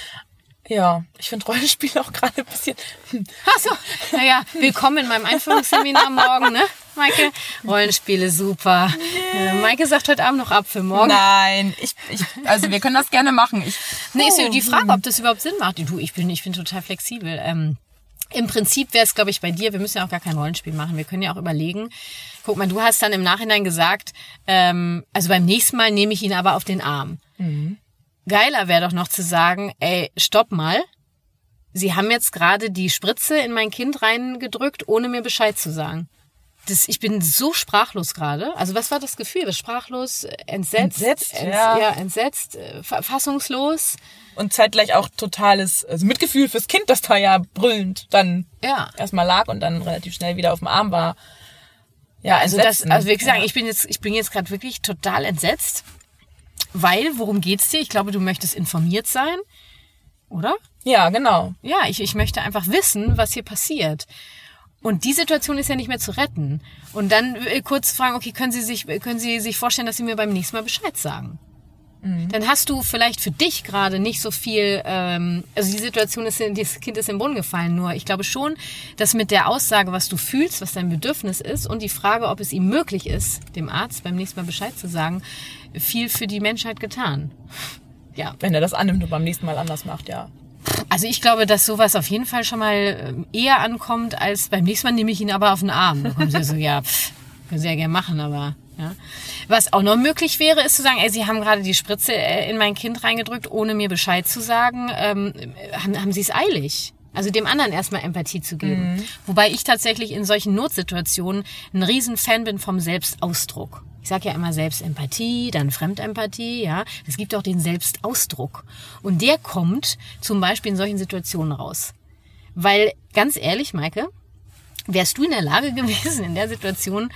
Ja, ich finde Rollenspiel auch gerade ein bisschen. Achso, naja, willkommen in meinem Einführungsseminar morgen, ne, Maike? Rollenspiele, super. Äh, Maike sagt heute Abend noch ab für morgen. Nein, ich, ich, also wir können das gerne machen. Ich, Nee, ist ja die Frage, ob das überhaupt Sinn macht. Du, ich bin, ich bin total flexibel. Ähm, Im Prinzip wäre es, glaube ich, bei dir, wir müssen ja auch gar kein Rollenspiel machen. Wir können ja auch überlegen. Guck mal, du hast dann im Nachhinein gesagt, ähm, also beim nächsten Mal nehme ich ihn aber auf den Arm. Geiler wäre doch noch zu sagen, ey, stopp mal. Sie haben jetzt gerade die Spritze in mein Kind reingedrückt, ohne mir Bescheid zu sagen. Das, ich bin so sprachlos gerade. Also was war das Gefühl? Sprachlos, entsetzt, Entsetzt, ents- ja. ja, entsetzt, äh, fa- fassungslos. und zeitgleich auch totales also Mitgefühl fürs Kind, das da ja brüllend dann Ja. erstmal lag und dann relativ schnell wieder auf dem Arm war. Ja, Also das, also wie gesagt, Ja. ich bin jetzt, ich bin jetzt gerade wirklich total entsetzt, weil worum geht's dir? Ich glaube, du möchtest informiert sein, oder? Ja, genau. Ja, ich, ich möchte einfach wissen, was hier passiert. Und die Situation ist ja nicht mehr zu retten. Und dann äh, kurz fragen, okay, können Sie sich, können Sie sich vorstellen, dass Sie mir beim nächsten Mal Bescheid sagen? Dann hast du vielleicht für dich gerade nicht so viel, ähm, also die Situation ist, das Kind ist im Boden gefallen, nur ich glaube schon, dass mit der Aussage, was du fühlst, was dein Bedürfnis ist und die Frage, ob es ihm möglich ist, dem Arzt beim nächsten Mal Bescheid zu sagen, viel für die Menschheit getan. Ja, Wenn er das annimmt und beim nächsten Mal anders macht, ja. Also ich glaube, dass sowas auf jeden Fall schon mal ähm, eher ankommt, als beim nächsten Mal nehme ich ihn aber auf den Arm. Da kommen sie so, ja, pff, können sie ja gerne machen, aber ja. Was auch noch möglich wäre, ist zu sagen, ey, sie haben gerade die Spritze äh, in mein Kind reingedrückt, ohne mir Bescheid zu sagen. Ähm, haben, haben sie es eilig? Also dem anderen erstmal Empathie zu geben. Wobei ich tatsächlich in solchen Notsituationen ein Riesenfan bin vom Selbstausdruck. Ich sage ja immer Selbstempathie, dann Fremdempathie, ja. Es gibt auch den Selbstausdruck. Und der kommt zum Beispiel in solchen Situationen raus. Weil, ganz ehrlich, Maike, wärst du in der Lage gewesen, in der Situation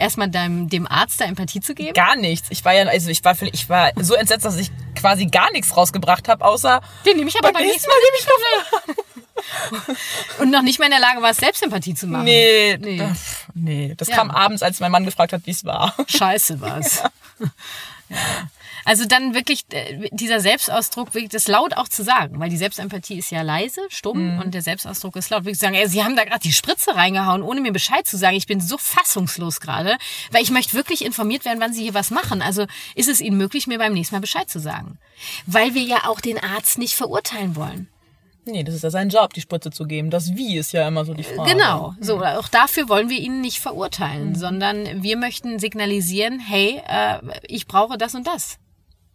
erstmal deinem, dem Arzt da Empathie zu geben? Gar nichts. Ich war ja, also ich war, ich war so entsetzt, dass ich quasi gar nichts rausgebracht habe, außer Den nehme ich aber beim nächsten Mal. nehme ich Und noch nicht mal in der Lage war, Selbstempathie zu machen. nee, Nee. nee. nee. Das Ja. kam abends, als mein Mann gefragt hat, wie es war. Scheiße war's. Ja. Also dann wirklich äh, dieser Selbstausdruck, wirklich das laut auch zu sagen, weil die Selbstempathie ist ja leise, stumm und der Selbstausdruck ist laut. Wirklich zu sagen, ey, Sie haben da gerade die Spritze reingehauen, ohne mir Bescheid zu sagen. Ich bin so fassungslos gerade, weil ich möchte wirklich informiert werden, wann Sie hier was machen. Also ist es Ihnen möglich, mir beim nächsten Mal Bescheid zu sagen? Weil wir ja auch den Arzt nicht verurteilen wollen. Nee, das ist ja sein Job, die Spritze zu geben. Das Wie ist ja immer so die Frage. Genau, so auch dafür wollen wir ihn nicht verurteilen, sondern wir möchten signalisieren, hey, äh, ich brauche das und das.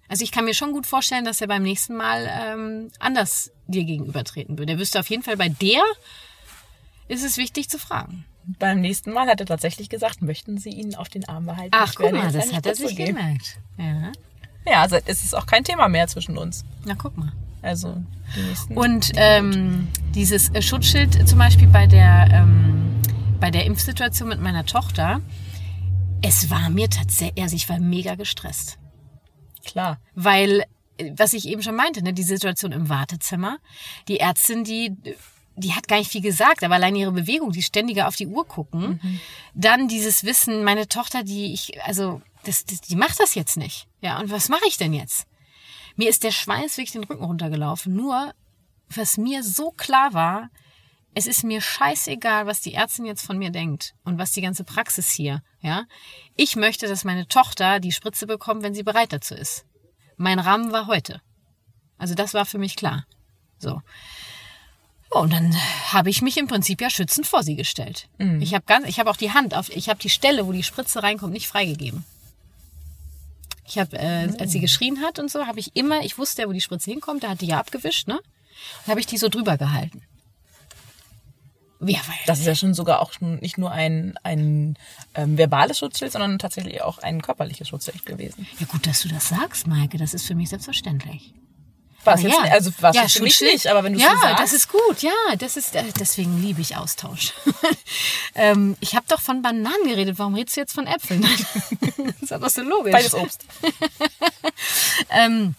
Also ich kann mir schon gut vorstellen, dass er beim nächsten Mal ähm, anders dir gegenübertreten würde. Er wüsste auf jeden Fall, bei der ist es wichtig zu fragen. Beim nächsten Mal hat er tatsächlich gesagt, möchten Sie ihn auf den Arm behalten? Ach, guck mal, das hat er sich geben. gemerkt. Ja, Ja, also es ist auch kein Thema mehr zwischen uns. na guck mal. Also die nächsten. Und ähm, dieses Schutzschild zum Beispiel bei der, ähm, bei der Impfsituation mit meiner Tochter, es war mir tatsächlich, also ich war mega gestresst. Klar. Weil, äh, was ich eben schon meinte, ne, die Situation im Wartezimmer, die Ärztin, die, die hat gar nicht viel gesagt, aber allein ihre Bewegung, die ständige auf die Uhr gucken, dann dieses Wissen, meine Tochter, die ich, also, das, das, die macht das jetzt nicht. Ja, und was mache ich denn jetzt? Mir ist der Schweiß wirklich den Rücken runtergelaufen. Nur, was mir so klar war, es ist mir scheißegal, was die Ärztin jetzt von mir denkt und was die ganze Praxis hier, ja. Ich möchte, dass meine Tochter die Spritze bekommt, wenn sie bereit dazu ist. Mein Rahmen war heute. Also das war für mich klar. So. Und dann habe ich mich im Prinzip ja schützend vor sie gestellt. Ich habe ganz, ich habe auch die Hand auf, ich habe die Stelle, wo die Spritze reinkommt, nicht freigegeben. Ich habe, äh, als sie geschrien hat und so, habe ich immer, ich wusste ja, wo die Spritze hinkommt, da hat die ja abgewischt, ne? Und habe ich die so drüber gehalten. Ja, weil Das ist ja schon sogar auch schon nicht nur ein, ein ähm, verbales Schutzschild, sondern tatsächlich auch ein körperliches Schutzschild gewesen. ja gut, dass du das sagst, Maike. Das ist für mich selbstverständlich. Was Aber jetzt, ja. also was ja, für mich nicht, aber wenn du ja, so sagst. das ist gut. Ja, das ist äh, deswegen liebe ich Austausch. ähm, ich habe doch von Bananen geredet. Warum redest du jetzt von Äpfeln? das ist aber so logisch. beides Obst. Ähm,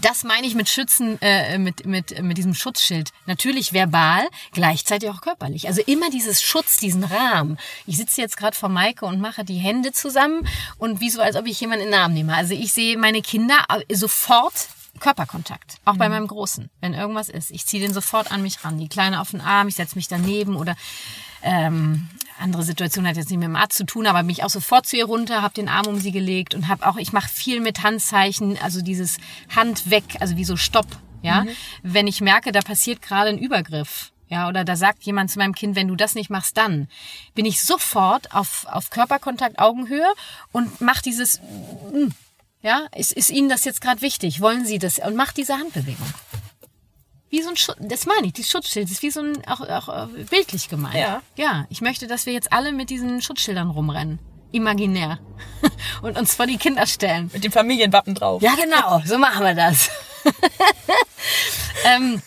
das meine ich mit Schützen, äh, mit, mit, mit diesem Schutzschild. Natürlich verbal, gleichzeitig auch körperlich. Also immer dieses Schutz, diesen Rahmen. Ich sitze jetzt gerade vor Maike und mache die Hände zusammen und wie so, als ob ich jemanden in den Arm nehme. Also ich sehe meine Kinder sofort Körperkontakt. Auch bei meinem Großen, wenn irgendwas ist. Ich ziehe den sofort an mich ran. Die Kleine auf den Arm, ich setze mich daneben oder ähm, andere Situation hat jetzt nicht mit dem Arzt zu tun, aber mich auch sofort zu ihr runter, habe den Arm um sie gelegt und habe auch, ich mache viel mit Handzeichen, also dieses Hand weg, also wie so Stopp, ja. Wenn ich merke, da passiert gerade ein Übergriff, ja, oder da sagt jemand zu meinem Kind, wenn du das nicht machst, dann bin ich sofort auf, auf Körperkontakt, Augenhöhe und mach dieses, mm, ja, ist, ist Ihnen das jetzt gerade wichtig? Wollen Sie das? Und mach diese Handbewegung. Wie so ein Schutz, das meine ich, dieses Schutzschild ist wie so ein, auch, auch äh, bildlich gemeint. Ja. Ja, ich möchte, dass wir jetzt alle mit diesen Schutzschildern rumrennen. Imaginär. Und uns vor die Kinder stellen. Mit dem Familienwappen drauf. Ja, genau, so machen wir das. ähm,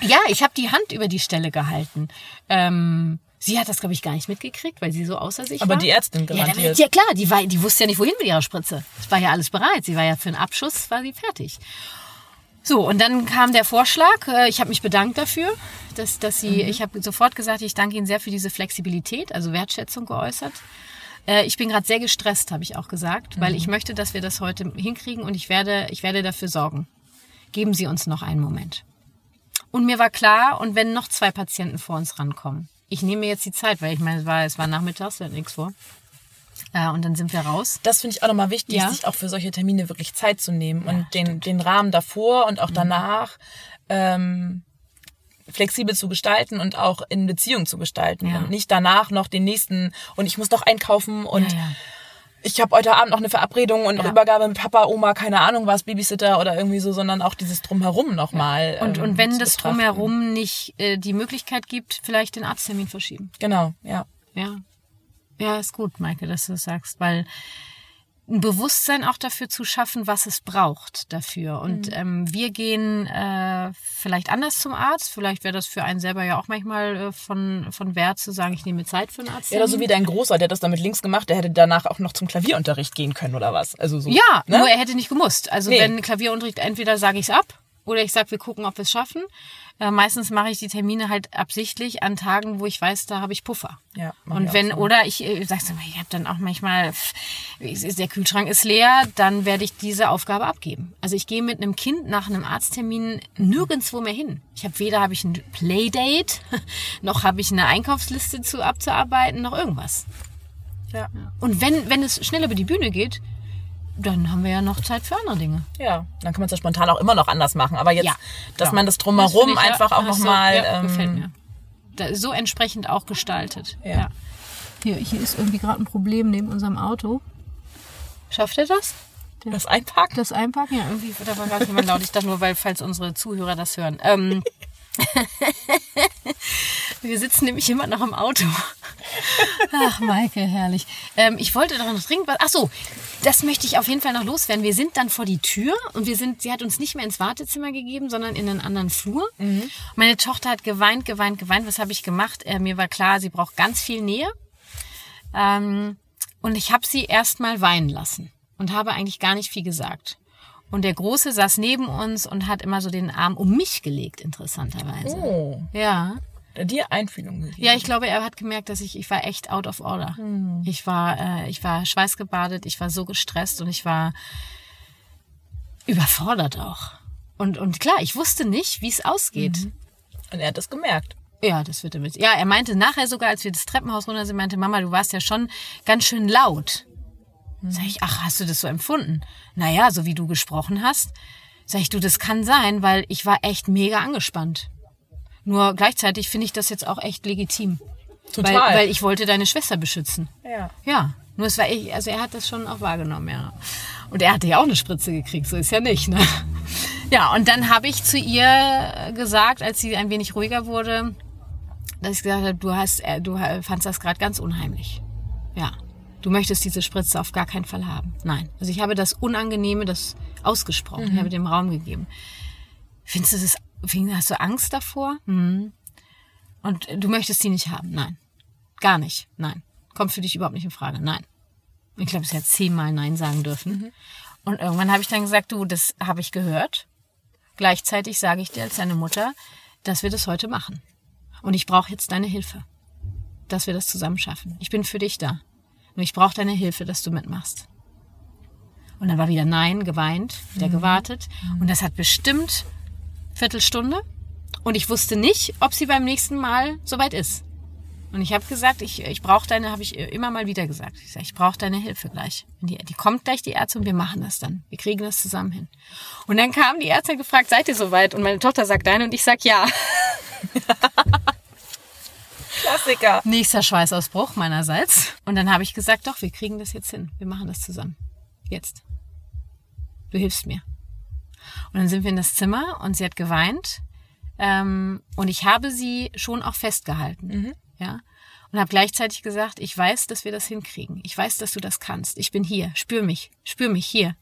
ja, ich habe die Hand über die Stelle gehalten. Ähm, sie hat das, glaube ich, gar nicht mitgekriegt, weil sie so außer sich Aber war. die Ärztin ja, garantiert. damit, ja, klar, die, war, die wusste ja nicht, wohin mit ihrer Spritze. Es war ja alles bereit. Sie war ja für einen Abschuss, war sie fertig. So, und dann kam der Vorschlag. äh, Ich habe mich bedankt dafür, dass, dass sie, ich habe sofort gesagt, ich danke Ihnen sehr für diese Flexibilität, also Wertschätzung geäußert. Äh, Ich bin gerade sehr gestresst, habe ich auch gesagt, weil ich möchte, dass wir das heute hinkriegen und ich werde, ich werde dafür sorgen. Geben Sie uns noch einen Moment. Und mir war klar, und wenn noch zwei Patienten vor uns rankommen, ich nehme mir jetzt die Zeit, weil ich meine, es war, es war nachmittags, da hat nichts vor. Äh, und dann sind wir raus. Das finde ich auch nochmal wichtig, Ja. sich auch für solche Termine wirklich Zeit zu nehmen und den, den Rahmen davor und auch danach ähm, flexibel zu gestalten und auch in Beziehung zu gestalten Ja. und nicht danach noch den nächsten und ich muss noch einkaufen und Ja, ja. ich habe heute Abend noch eine Verabredung und Ja. Übergabe mit Papa, Oma, keine Ahnung was, Babysitter oder irgendwie so, sondern auch dieses Drumherum nochmal. Und, ähm, und wenn das betrachten. drumherum nicht äh, die Möglichkeit gibt, vielleicht den Arzttermin verschieben. Genau, ja. Ja. Ja, ist gut, Maike, dass du das sagst, weil ein Bewusstsein auch dafür zu schaffen, was es braucht dafür. Und ähm, wir gehen äh, vielleicht anders zum Arzt. Vielleicht wäre das für einen selber ja auch manchmal äh, von, von Wert zu sagen, ich nehme Zeit für einen Arzt. Ja, oder so wie dein Großer, der hat das damit links gemacht, der hätte danach auch noch zum Klavierunterricht gehen können oder was. Also so. Ja, ne? nur er hätte nicht gemusst. Also Nee. wenn Klavierunterricht, entweder sage ich es ab oder ich sage, wir gucken, ob wir es schaffen. Äh, meistens mache ich die Termine halt absichtlich an Tagen, wo ich weiß, da habe ich Puffer. Ja, Und wenn, so. oder ich äh, du mal, ich habe dann auch manchmal, der Kühlschrank ist leer, dann werde ich diese Aufgabe abgeben. Also ich gehe mit einem Kind nach einem Arzttermin nirgendwo mehr hin. Ich habe weder habe ich ein Playdate, noch habe ich eine Einkaufsliste zu abzuarbeiten, noch irgendwas. Ja. Und wenn, wenn es schnell über die Bühne geht, dann haben wir ja noch Zeit für andere Dinge. Ja, dann kann man es ja spontan auch immer noch anders machen. Aber jetzt, Ja, dass klar. man das Das drumherum finde ich, ja, einfach auch nochmal. Ja, gefällt ähm, mir. Da, so entsprechend auch gestaltet. Ja. Hier, hier ist irgendwie gerade ein Problem neben unserem Auto. Schafft er das? das einpacken. Das Einparken? Ja, irgendwie, da war gerade jemand laut. Ich dachte nur, weil, falls unsere Zuhörer das hören. Ähm, wir sitzen nämlich immer noch im Auto. Ach, Maike, herrlich. Ähm, ich wollte doch noch dringend was. Ach so, das möchte ich auf jeden Fall noch loswerden. Wir sind dann vor die Tür und wir sind, sie hat uns nicht mehr ins Wartezimmer gegeben, sondern in einen anderen Flur. Meine Tochter hat geweint, geweint, geweint. Was habe ich gemacht? Äh, mir war klar, sie braucht ganz viel Nähe. Ähm, und ich habe sie erst mal weinen lassen und habe eigentlich gar nicht viel gesagt. Und der Große saß neben uns und hat immer so den Arm um mich gelegt, interessanterweise. Oh, Ja. dir Einfühlung gegeben. Ja, ich glaube, er hat gemerkt, dass ich, ich war echt out of order. Ich war, äh, ich war schweißgebadet, ich war so gestresst und ich war überfordert auch. Und, und klar, ich wusste nicht, wie es ausgeht. Und er hat das gemerkt. Ja, das wird er mit. Ja, er meinte nachher sogar, als wir das Treppenhaus runter sind, meinte Mama, du warst ja schon ganz schön laut. Sag ich, ach, hast du das so empfunden? Naja, so wie du gesprochen hast. Sag ich, du, das kann sein, weil ich war echt mega angespannt. Nur gleichzeitig finde ich das jetzt auch echt legitim. Total. Weil, weil ich wollte deine Schwester beschützen. Ja. Ja, nur es war ich, also er hat das schon auch wahrgenommen, ja. Und er hatte ja auch eine Spritze gekriegt, so ist ja nicht, ne? Ja, und dann habe ich zu ihr gesagt, als sie ein wenig ruhiger wurde, dass ich gesagt habe, du hast, äh, du fandst das gerade ganz unheimlich. Ja. Du möchtest diese Spritze auf gar keinen Fall haben. Nein. Also ich habe das Unangenehme, das ausgesprochen. Mhm. Ich habe dem Raum gegeben. Findest du das, hast du Angst davor? Mhm. Und du möchtest die nicht haben? Nein. Gar nicht. Nein. Kommt für dich überhaupt nicht in Frage? Nein. Ich glaube, es hat zehnmal Nein sagen dürfen. Mhm. Und irgendwann habe ich dann gesagt, du, das habe ich gehört. Gleichzeitig sage ich dir als deine Mutter, dass wir das heute machen. Und ich brauche jetzt deine Hilfe, dass wir das zusammen schaffen. Ich bin für dich da. Nur ich brauche deine Hilfe, dass du mitmachst. Und dann war wieder Nein, geweint, wieder mhm. gewartet. Und das hat bestimmt Viertelstunde. Und ich wusste nicht, ob sie beim nächsten Mal soweit ist. Und ich habe gesagt, ich, ich brauche deine, habe ich immer mal wieder gesagt. Ich sage, ich brauche deine Hilfe gleich. Die, die kommt gleich, die Ärzte, und wir machen das dann. Wir kriegen das zusammen hin. Und dann kam die Ärzte gefragt, seid ihr soweit? Und meine Tochter sagt deine und ich sag ja. Klassiker. Nächster Schweißausbruch meinerseits. Und dann habe ich gesagt, doch, wir kriegen das jetzt hin. Wir machen das zusammen. Jetzt. Du hilfst mir. Und dann sind wir in das Zimmer und sie hat geweint. Ähm, und ich habe sie schon auch festgehalten. Mhm. Ja. Und habe gleichzeitig gesagt, ich weiß, dass wir das hinkriegen. Ich weiß, dass du das kannst. Ich bin hier. Spür mich. Spür mich hier.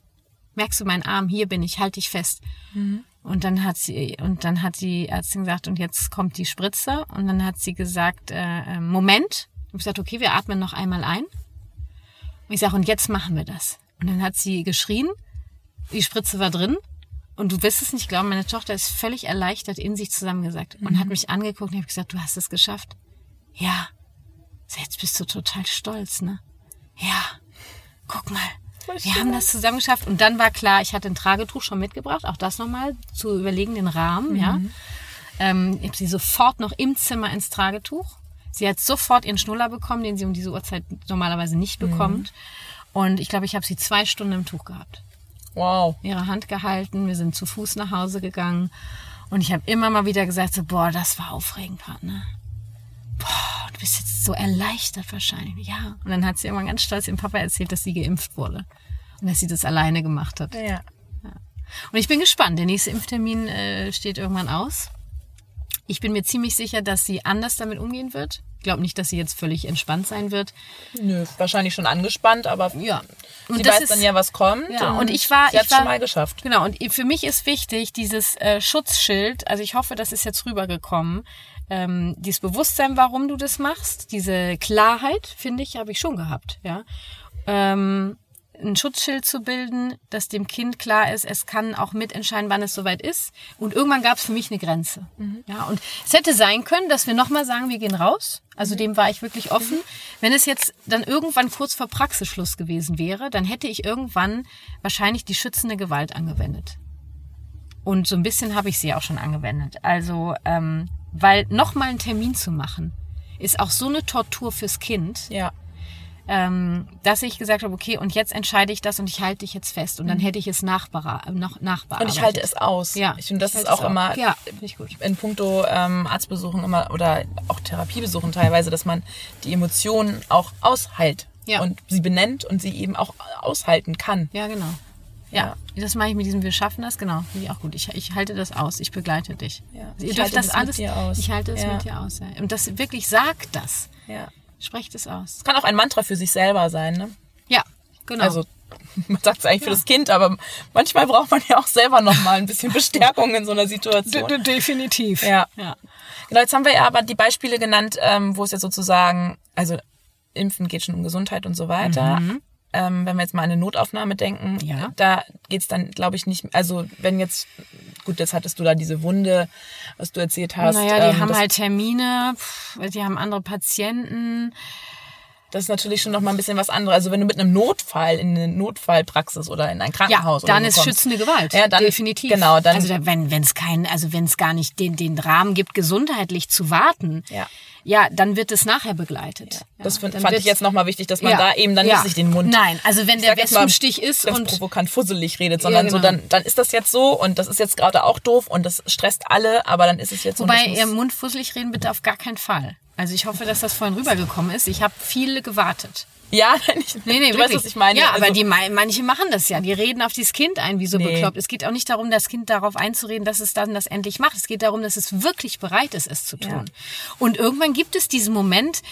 Merkst du meinen Arm? Hier bin ich. Halt dich fest. Mhm. Und dann hat sie, und dann hat die Ärztin gesagt, und jetzt kommt die Spritze. Und dann hat sie gesagt, äh, äh Moment. Ich habe gesagt, okay, wir atmen noch einmal ein. Und ich sage, und jetzt machen wir das. Und dann hat sie geschrien. Die Spritze war drin. Und du wirst es nicht glauben, meine Tochter ist völlig erleichtert in sich zusammengesagt und mhm. hat mich angeguckt und ich habe gesagt, du hast es geschafft. Ja. Jetzt bist du total stolz, ne? Ja. Guck mal. Wir haben das zusammen geschafft. Und dann war klar, ich hatte ein Tragetuch schon mitgebracht. Auch das nochmal zu überlegen, den Rahmen, mhm. ja. Ähm, ich habe sie sofort noch im Zimmer ins Tragetuch. Sie hat sofort ihren Schnuller bekommen, den sie um diese Uhrzeit normalerweise nicht mhm. bekommt. Mhm. Und ich glaube, ich habe sie zwei Stunden im Tuch gehabt. Wow. Ihre Hand gehalten. Wir sind zu Fuß nach Hause gegangen. Und ich habe immer mal wieder gesagt, so, boah, das war aufregend, ne? Boah, du bist jetzt so erleichtert wahrscheinlich. Ja. Und dann hat sie irgendwann ganz stolz ihrem Papa erzählt, dass sie geimpft wurde. Und dass sie das alleine gemacht hat. Ja. ja. Und ich bin gespannt. Der nächste Impftermin äh, steht irgendwann aus. Ich bin mir ziemlich sicher, dass sie anders damit umgehen wird. Ich glaube nicht, dass sie jetzt völlig entspannt sein wird. Nö, wahrscheinlich schon angespannt, aber ja. Und sie weiß ist, dann ja, was kommt. Ja, und, und ich war, sie ich war, schon mal geschafft. Genau. Und für mich ist wichtig dieses äh, Schutzschild. Also ich hoffe, das ist jetzt rübergekommen ähm, dieses Bewusstsein, warum du das machst, diese Klarheit, finde ich, habe ich schon gehabt, ja. Ähm, ein Schutzschild zu bilden, dass dem Kind klar ist, es kann auch mitentscheiden, wann es soweit ist. Und irgendwann gab es für mich eine Grenze. Mhm. Ja, und es hätte sein können, dass wir nochmal sagen, wir gehen raus. Also mhm. dem war ich wirklich offen. Mhm. Wenn es jetzt dann irgendwann kurz vor Praxisschluss gewesen wäre, dann hätte ich irgendwann wahrscheinlich die schützende Gewalt angewendet. Und so ein bisschen habe ich sie auch schon angewendet. Also ähm, weil nochmal einen Termin zu machen, ist auch so eine Tortur fürs Kind. Ja. Ähm, dass ich gesagt habe, okay, und jetzt entscheide ich das und ich halte dich jetzt fest und dann mhm. hätte ich es nachbara noch nachbearbeitet. Und ich halte es aus. Ja. Ich finde, das ist auch immer ja, ich gut. in puncto ähm, Arztbesuchen immer oder auch Therapiebesuchen teilweise, dass man die Emotionen auch aushält ja. und sie benennt und sie eben auch aushalten kann. Ja, genau. Ja, das mache ich mit diesem Wir schaffen das, genau. Finde ich auch gut. Ich, ich halte das aus, ich begleite dich. Ja. Also ihr dürft das alles. Ich halte es ja. mit dir aus. Ja. Und das wirklich sagt das. Ja. Sprecht es aus. Es kann auch ein Mantra für sich selber sein, ne? Ja, genau. Also man sagt es eigentlich ja. für das Kind, aber manchmal braucht man ja auch selber nochmal ein bisschen Bestärkung in so einer Situation. De definitiv. Ja. ja. Genau, jetzt haben wir ja aber die Beispiele genannt, ähm, wo es ja sozusagen, also Impfen geht schon um Gesundheit und so weiter. Mhm ähm, wenn wir jetzt mal an eine Notaufnahme denken, ja. da geht's dann, glaube ich, nicht, also wenn jetzt, gut, jetzt hattest du da diese Wunde, was du erzählt hast. Naja, die ähm, haben halt Termine, die haben andere Patienten. Das ist natürlich schon noch mal ein bisschen was anderes. Also wenn du mit einem Notfall in eine Notfallpraxis oder in ein Krankenhaus ja, dann ist kommst, schützende Gewalt. Ja, dann, definitiv. Genau, dann. Also wenn wenn es kein, also wenn es gar nicht den den Rahmen gibt, gesundheitlich zu warten. Ja ja, dann wird es nachher begleitet. Ja, das find, fand ich jetzt nochmal wichtig, dass man ja, da eben dann ja. nicht sich den Mund. Nein, also wenn der Wespenstich ist und provokant fusselig redet, sondern genau. so dann dann ist das jetzt so und das ist jetzt gerade auch doof und das stresst alle, aber dann ist es jetzt Wobei so. Wobei ihr Mund fusselig reden bitte auf gar keinen Fall. Also ich hoffe, dass das vorhin rübergekommen ist. Ich habe viele gewartet. Ja, nicht, Nee, nee, du wirklich. weißt, was ich meine. Ja, Also- aber die, manche machen das ja. Die reden auf dieses Kind ein, wie so Nee. bekloppt. Es geht auch nicht darum, das Kind darauf einzureden, dass es dann das endlich macht. Es geht darum, dass es wirklich bereit ist, es zu tun. Ja. Und irgendwann gibt es diesen Moment,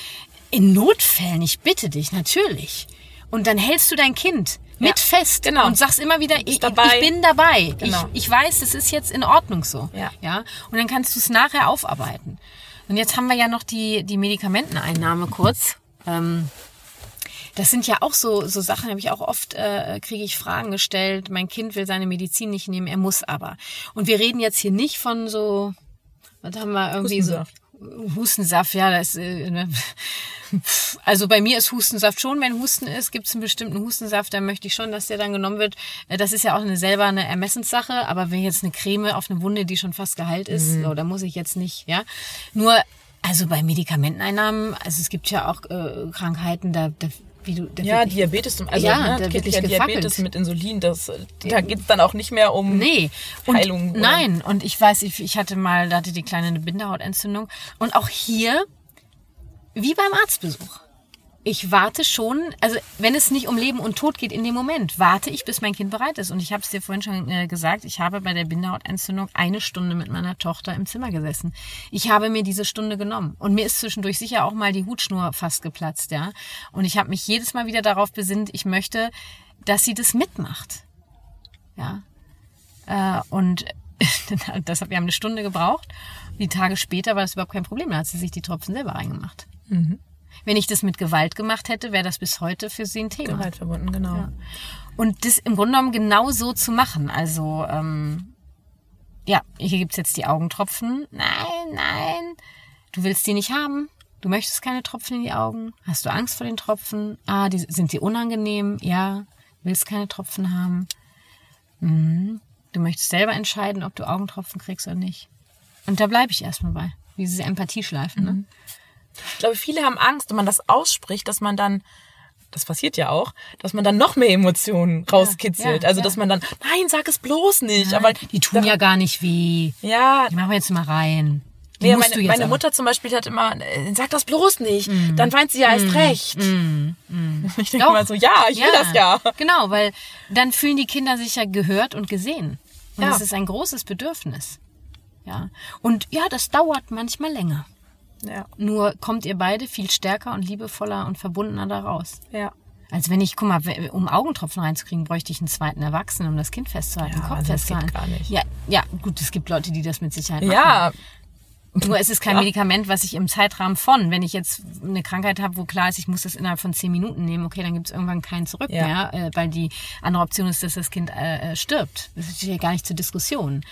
in Notfällen, ich bitte dich, natürlich. Und dann hältst du dein Kind mit fest genau. und sagst immer wieder, ich, dabei. ich bin dabei. Genau. Ich, ich weiß, es ist jetzt in Ordnung so. Ja. ja. Und dann kannst du es nachher aufarbeiten. Und jetzt haben wir ja noch die, die Medikamenteneinnahme kurz. Ähm, das sind ja auch so, so Sachen, habe ich auch oft, äh, kriege ich Fragen gestellt. Mein Kind will seine Medizin nicht nehmen, er muss aber. Und wir reden jetzt hier nicht von so, was haben wir irgendwie Hustensaft. so. Hustensaft, ja, das äh, ne. also bei mir ist Hustensaft schon, wenn Husten ist, gibt es einen bestimmten Hustensaft, da möchte ich schon, dass der dann genommen wird. Äh, Das ist ja auch eine selber eine Ermessenssache, aber wenn jetzt eine Creme auf eine Wunde, die schon fast geheilt ist, Mhm. so, da muss ich jetzt nicht, ja. Nur, also bei Medikamenteneinnahmen, also es gibt ja auch äh, Krankheiten, da, da wie du, Ja, Diabetes, also Ja, ne, nicht ja. Diabetes mit Insulin, das, da geht's dann auch nicht mehr um Nee. Und Heilung. oder- nein, und ich weiß, ich, ich hatte mal, da hatte die Kleine eine Bindehautentzündung. Und auch hier, wie beim Arztbesuch. Ich warte schon, also wenn es nicht um Leben und Tod geht in dem Moment, warte ich, bis mein Kind bereit ist. Und ich habe es dir vorhin schon äh, gesagt, ich habe bei der Bindehautentzündung eine Stunde mit meiner Tochter im Zimmer gesessen. Ich habe mir diese Stunde genommen. Und mir ist zwischendurch sicher auch mal die Hutschnur fast geplatzt, ja. Und ich habe mich jedes Mal wieder darauf besinnt, ich möchte, dass sie das mitmacht. Ja. Äh, und deshalb, wir haben eine Stunde gebraucht. Die Tage später war das überhaupt kein Problem. Da hat sie sich die Tropfen selber reingemacht. Wenn ich das mit Gewalt gemacht hätte, wäre das bis heute für sie ein Thema. Gewalt verbunden, genau. Ja. Und das im Grunde genommen genau so zu machen. Also, ähm, ja, hier gibt's jetzt die Augentropfen. Nein, nein, du willst die nicht haben. Du möchtest keine Tropfen in die Augen. Hast du Angst vor den Tropfen? Ah, die, sind die unangenehm? Ja, willst keine Tropfen haben. Mhm. Du möchtest selber entscheiden, ob du Augentropfen kriegst oder nicht. Und da bleibe ich erstmal bei. Wie diese Empathieschleifen, ne? Ich glaube, viele haben Angst, wenn man das ausspricht, dass man dann, das passiert ja auch, dass man dann noch mehr Emotionen rauskitzelt. ja, also, ja. dass man dann, nein, sag es bloß nicht. aber die tun ja gar nicht weh. ja, Die machen wir jetzt mal rein. Die Nee, meine, meine Mutter zum Beispiel hat immer, äh, sag das bloß nicht, dann weint sie ja erst recht. Ich denke mal so, ja, ich will das ja. Genau, weil dann fühlen die Kinder sich ja gehört und gesehen. Und Ja. das ist ein großes Bedürfnis. Ja. Und ja, das dauert manchmal länger. Ja, Nur kommt ihr beide viel stärker und liebevoller und verbundener da raus. ja. Als wenn ich, guck mal, um Augentropfen reinzukriegen, bräuchte ich einen zweiten Erwachsenen, um das Kind festzuhalten, Ja, den Kopf das geht festzuhalten. gar nicht. Ja, ja, gut, es gibt Leute, die das mit Sicherheit machen. Ja, Nur es ist kein Medikament, was ich im Zeitrahmen von, wenn ich jetzt eine Krankheit habe, wo klar ist, ich muss das innerhalb von zehn Minuten nehmen, okay, dann gibt es irgendwann kein Zurück Ja. mehr, äh, weil die andere Option ist, dass das Kind äh, äh, stirbt. Das ist ja gar nicht zur Diskussion.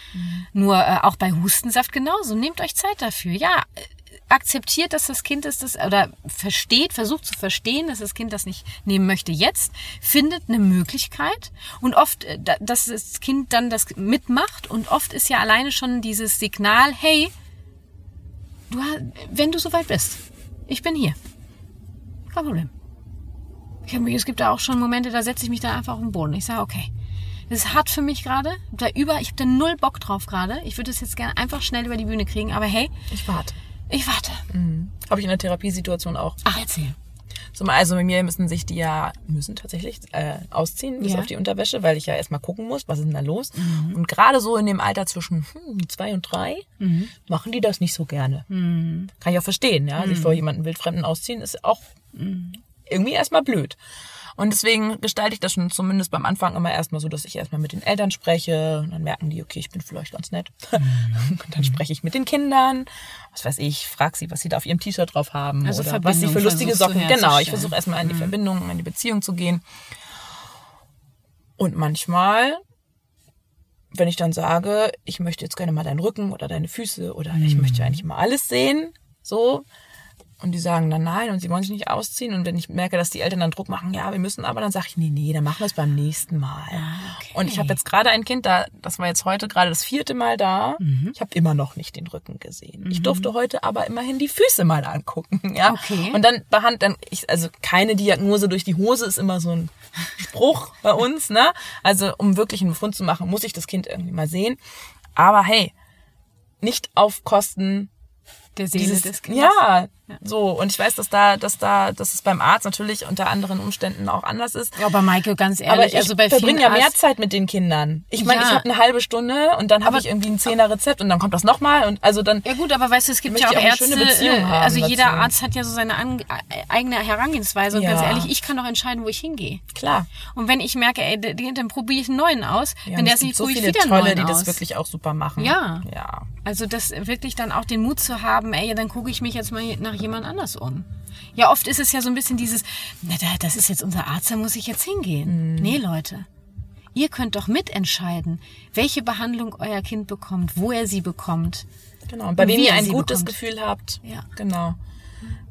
Nur äh, auch bei Hustensaft genauso. Nehmt euch Zeit dafür. Ja, äh, akzeptiert, dass das Kind ist das oder versteht, versucht zu verstehen, dass das Kind das nicht nehmen möchte jetzt, findet eine Möglichkeit und oft, äh, da- dass das Kind dann das mitmacht und oft ist ja alleine schon dieses Signal, hey, du, wenn du soweit bist, ich bin hier. Kein Problem. Ich hab, es gibt da auch schon Momente, da setze ich mich da einfach auf den Boden. Ich sage, okay, das ist hart für mich gerade. Da über, ich habe da null Bock drauf gerade. Ich würde es jetzt gerne einfach schnell über die Bühne kriegen, aber hey, ich warte. Ich warte. Habe ich in der Therapiesituation auch. Ach, erzähl. So, also bei mir müssen sich die ja, müssen tatsächlich äh, ausziehen, bis Ja. auf die Unterwäsche, weil ich ja erstmal gucken muss, was ist denn da los. Und gerade so in dem Alter zwischen hm, zwei und drei machen die das nicht so gerne. Kann ich auch verstehen, ja. Sich vor jemanden wildfremden ausziehen ist auch irgendwie erstmal blöd. Und deswegen gestalte ich das schon zumindest beim Anfang immer erstmal so, dass ich erstmal mit den Eltern spreche. Und dann merken die, okay, ich bin vielleicht ganz nett. und dann spreche ich mit den Kindern. Was weiß ich, frag sie, was sie da auf ihrem T-Shirt drauf haben. Also oder was sie für lustige Socken. Genau, ich versuche erstmal in die Verbindung, in die Beziehung zu gehen. Und manchmal, wenn ich dann sage, ich möchte jetzt gerne mal deinen Rücken oder deine Füße oder ich möchte eigentlich mal alles sehen, so. Und die sagen dann nein und sie wollen sich nicht ausziehen. Und wenn ich merke, dass die Eltern dann Druck machen, ja, wir müssen aber, dann sage ich, nee, nee, dann machen wir es beim nächsten Mal. okay. Und ich habe jetzt gerade ein Kind da, das war jetzt heute gerade das vierte Mal da. Ich habe immer noch nicht den Rücken gesehen. Ich durfte heute aber immerhin die Füße mal angucken. Ja? Okay. Und dann behand, dann ich, also keine Diagnose durch die Hose ist immer so ein Spruch bei uns, ne? Also um wirklich einen Befund zu machen, muss ich das Kind irgendwie mal sehen. Aber hey, nicht auf Kosten Der Seele dieses, des Kindes. ja, So, und ich weiß, dass da, dass da, dass es beim Arzt natürlich unter anderen Umständen auch anders ist. Ja, aber Maike, ganz ehrlich, Aber ich also bei verbringe ja mehr Arzt- Zeit mit den Kindern. Ich meine, Ja. ich habe eine halbe Stunde und dann habe ich irgendwie ein Zehner-Rezept und dann kommt das nochmal und also dann Ja gut, aber weißt du, es gibt ja auch auch eine Ärzte, schöne Beziehung äh, also jeder dazu. Arzt hat ja so seine an, äh, eigene Herangehensweise und Ja. ganz ehrlich, ich kann doch entscheiden, wo ich hingehe. klar. Und wenn ich merke, ey, den, dann probiere ich einen neuen aus, Ja, wenn der es nicht so viele wieder tolle, die aus. das wirklich auch super machen. Ja. Ja. Also das wirklich dann auch den Mut zu haben, ey, dann gucke ich mich jetzt mal nach jemand anders um. Ja, oft ist es ja so ein bisschen dieses, na, da- das ist jetzt unser Arzt, da muss ich jetzt hingehen. Mhm. Nee, Leute. Ihr könnt doch mitentscheiden, welche Behandlung euer Kind bekommt, wo er sie bekommt. Genau. Und bei Und wem ihr ein gutes bekommt. Gefühl habt. Ja. Genau.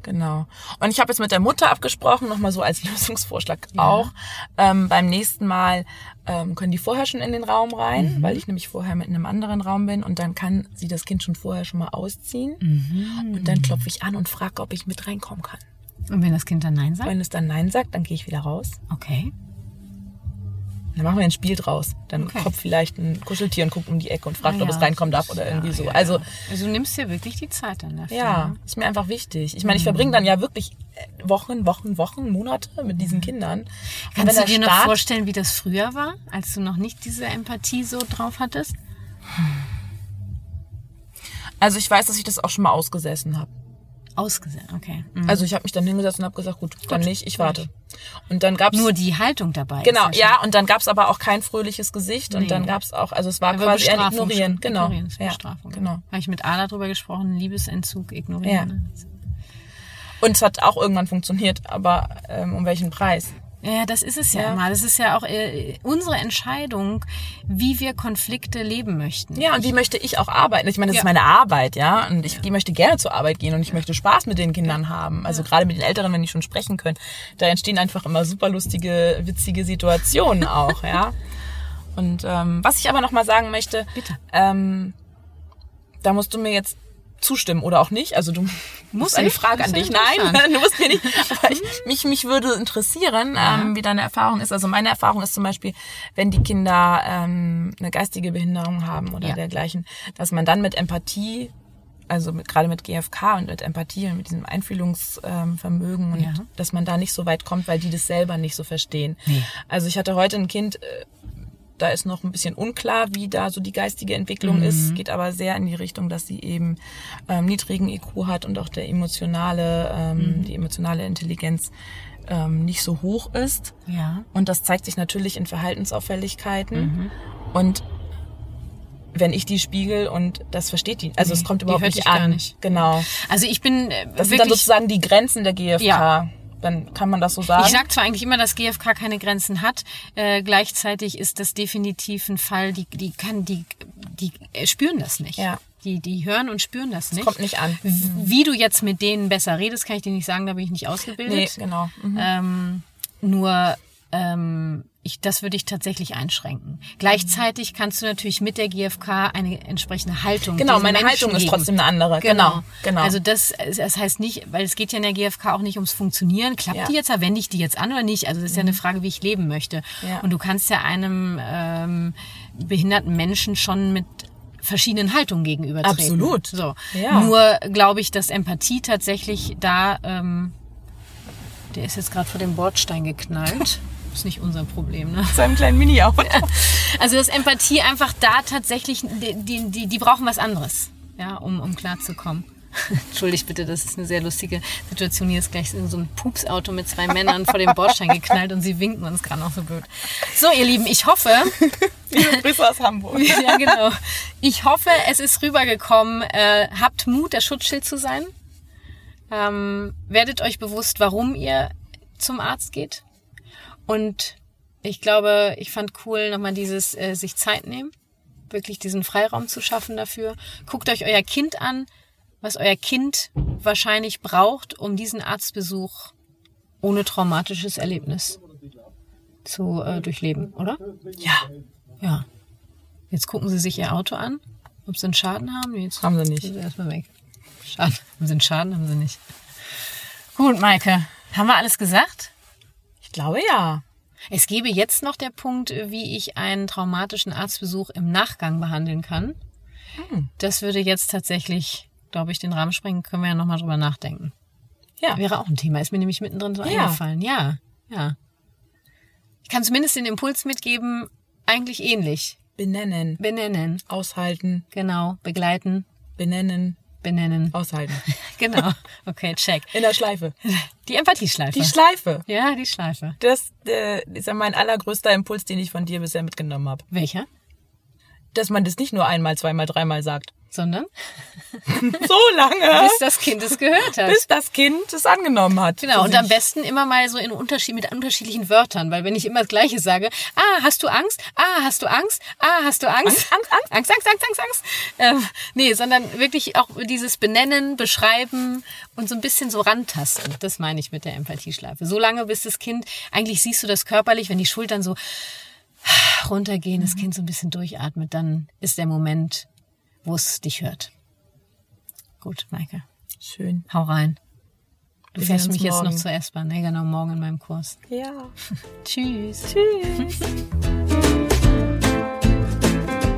Genau. Und ich habe jetzt mit der Mutter abgesprochen, nochmal so als Lösungsvorschlag auch. Ähm, beim nächsten Mal ähm, können die vorher schon in den Raum rein, Mhm. weil ich nämlich vorher mit in einem anderen Raum bin und dann kann sie das Kind schon vorher schon mal ausziehen. Mhm. Und dann klopfe ich an und frage, ob ich mit reinkommen kann. Und wenn das Kind dann Nein sagt? Wenn es dann Nein sagt, dann gehe ich wieder raus. Okay. Dann machen wir ein Spiel draus. Dann Okay. kommt vielleicht ein Kuscheltier und guckt um die Ecke und fragt, Ah, ob ja. es reinkommen darf oder Ja, irgendwie so. ja, Also also du nimmst dir wirklich die Zeit dann dafür. Ja, ne? ist mir einfach wichtig. Ich meine, ich verbringe dann ja wirklich äh, Wochen, Wochen, Wochen, Monate mit diesen Kindern. Und wenn Kannst du dir noch Staat- vorstellen, wie das früher war, als du noch nicht diese Empathie so drauf hattest? Also ich weiß, dass ich das auch schon mal ausgesessen habe. Ausgesehen, okay. Mhm. Also ich habe mich dann hingesetzt und habe gesagt, gut, dann nicht, ich warte. Und dann gab's Nur die Haltung dabei. genau, ja, und dann gab's aber auch kein fröhliches Gesicht und Nee. dann gab's auch, also es war Aber quasi ein Ignorieren, genau, Ignorieren ja, Bestrafung. genau. Habe ich mit Ada drüber gesprochen, Liebesentzug, Ja. ignorieren. ne? Und es hat auch irgendwann funktioniert, aber ähm, um welchen Preis? Ja, ja, das ist es ja, Ja. immer. Das ist ja auch äh, unsere Entscheidung, wie wir Konflikte leben möchten. Ja, und wie möchte ich auch arbeiten? Ich meine, das Ja. ist meine Arbeit, ja. Und ich die möchte gerne zur Arbeit gehen und ich möchte Spaß mit den Kindern haben. Also gerade mit den Älteren, wenn die schon sprechen können, da entstehen einfach immer super lustige, witzige Situationen auch, ja. Und ähm, was ich aber noch mal sagen möchte, Bitte. Ähm, da musst du mir jetzt zustimmen oder auch nicht. Also du musst eine? Frage an dich. ja Nein, du musst mir nicht. Aber ich, mich, mich würde interessieren, ähm, wie deine Erfahrung ist. Also meine Erfahrung ist zum Beispiel, wenn die Kinder ähm, eine geistige Behinderung haben oder Ja. dergleichen, dass man dann mit Empathie also mit, gerade mit GFK und mit Empathie und mit diesem Einfühlungsvermögen ähm, und Ja. dass man da nicht so weit kommt, weil die das selber nicht so verstehen. Nee. Also ich hatte heute ein Kind, äh, da ist noch ein bisschen unklar, wie da so die geistige Entwicklung Mhm. ist, geht aber sehr in die Richtung, dass sie eben ähm, niedrigen IQ hat und auch der emotionale, ähm, Mhm. die emotionale Intelligenz ähm, nicht so hoch ist. Ja. Und das zeigt sich natürlich in Verhaltensauffälligkeiten. Mhm. Und wenn ich die spiegel und das versteht die, also Nee, es kommt überhaupt nicht an. nicht. Genau. Also ich bin äh, Das sind dann wirklich sozusagen die Grenzen der GfK. Ja. Dann kann man das so sagen. Ich sage zwar eigentlich immer, dass GfK keine Grenzen hat, äh, gleichzeitig ist das definitiv ein Fall, die, die kann, die, die spüren das nicht. Ja. Die, die hören und spüren das nicht. kommt nicht an. Wie du jetzt mit denen besser redest, kann ich dir nicht sagen, da bin ich nicht nee, ausgebildet. genau. Mhm. Ähm, nur ähm, ich, das würde ich tatsächlich einschränken. Gleichzeitig kannst du natürlich mit der GfK eine entsprechende Haltung. Genau, meine Menschen Haltung ist geben. trotzdem eine andere. Genau, genau. Also das, das heißt nicht, weil es geht ja in der GfK auch nicht ums Funktionieren. Klappt Ja. Mhm. die jetzt, wende ich die jetzt an oder nicht? Also das ist ja eine Frage, wie ich leben möchte. Ja. Und du kannst ja einem ähm, behinderten Menschen schon mit verschiedenen Haltungen gegenübertreten. Absolut. So. Ja. Nur glaube ich, dass Empathie tatsächlich da, ähm, der ist jetzt gerade vor dem Bordstein geknallt. Ist nicht unser Problem, ne? einem kleinen Mini-Auto. Also dass Empathie einfach da tatsächlich, die, die, die, die brauchen was anderes, ja, um, um klarzukommen. Entschuldigt bitte, das ist eine sehr lustige Situation. Hier ist gleich so ein Pupsauto mit zwei Männern vor dem Bordstein geknallt und sie winken uns gerade noch so blöd. So, ihr Lieben, ich hoffe, Grüße aus Hamburg. ja genau, ich hoffe, es ist rübergekommen. Äh, habt Mut, der Schutzschild zu sein. Ähm, werdet euch bewusst, warum ihr zum Arzt geht. Und ich glaube, ich fand cool nochmal dieses äh, sich Zeit nehmen, wirklich diesen Freiraum zu schaffen dafür. Guckt euch euer Kind an, was euer Kind wahrscheinlich braucht, um diesen Arztbesuch ohne traumatisches Erlebnis zu äh, durchleben, oder? Ja, Ja. Jetzt gucken sie sich ihr Auto an, ob sie einen Schaden haben. Jetzt haben sie nicht. sind sie erstmal weg. Schaden. Haben sie einen Schaden? Haben sie nicht. Gut, Maike. Haben wir alles gesagt? Ich glaube ja. Es gäbe jetzt noch der Punkt, wie ich einen traumatischen Arztbesuch im Nachgang behandeln kann. Hm. Das würde jetzt tatsächlich, glaube ich, den Rahmen sprengen. Können wir ja nochmal drüber nachdenken. Ja. Wäre auch ein Thema. Ist mir nämlich mittendrin so Ja. eingefallen. Ja, ja. Ich kann zumindest den Impuls mitgeben, eigentlich ähnlich. Benennen, Benennen. aushalten, Genau. Begleiten. benennen, Benennen. aushalten. Genau. Okay, check. In der Schleife. Die Empathieschleife. Die Schleife. ja, die Schleife. Das äh, ist ja mein allergrößter Impuls, den ich von dir bisher mitgenommen habe. Welcher? Dass man das nicht nur einmal, zweimal, dreimal sagt. Sondern? So lange, Bis das Kind es gehört hat. bis das Kind es angenommen hat. Genau, und am besten immer mal so in Unterschied, mit unterschiedlichen Wörtern, weil wenn ich immer das Gleiche sage, ah, hast du Angst? Ah, hast du Angst? Ah, hast du Angst? Angst, Angst, Angst. Angst, Angst, Angst, Angst, Angst. Ähm, nee, sondern wirklich auch dieses Benennen, Beschreiben und so ein bisschen so rantasten. Das meine ich mit der Empathieschleife. So lange, bis das Kind, eigentlich siehst du das körperlich, wenn die Schultern so runtergehen, das Kind so ein bisschen durchatmet, dann ist der Moment, wo es dich hört. Gut, Maike, Schön. hau rein. Du Wir fährst mich jetzt noch morgen. zur S-Bahn. Ne, genau, morgen in meinem Kurs. Ja. Tschüss. Tschüss.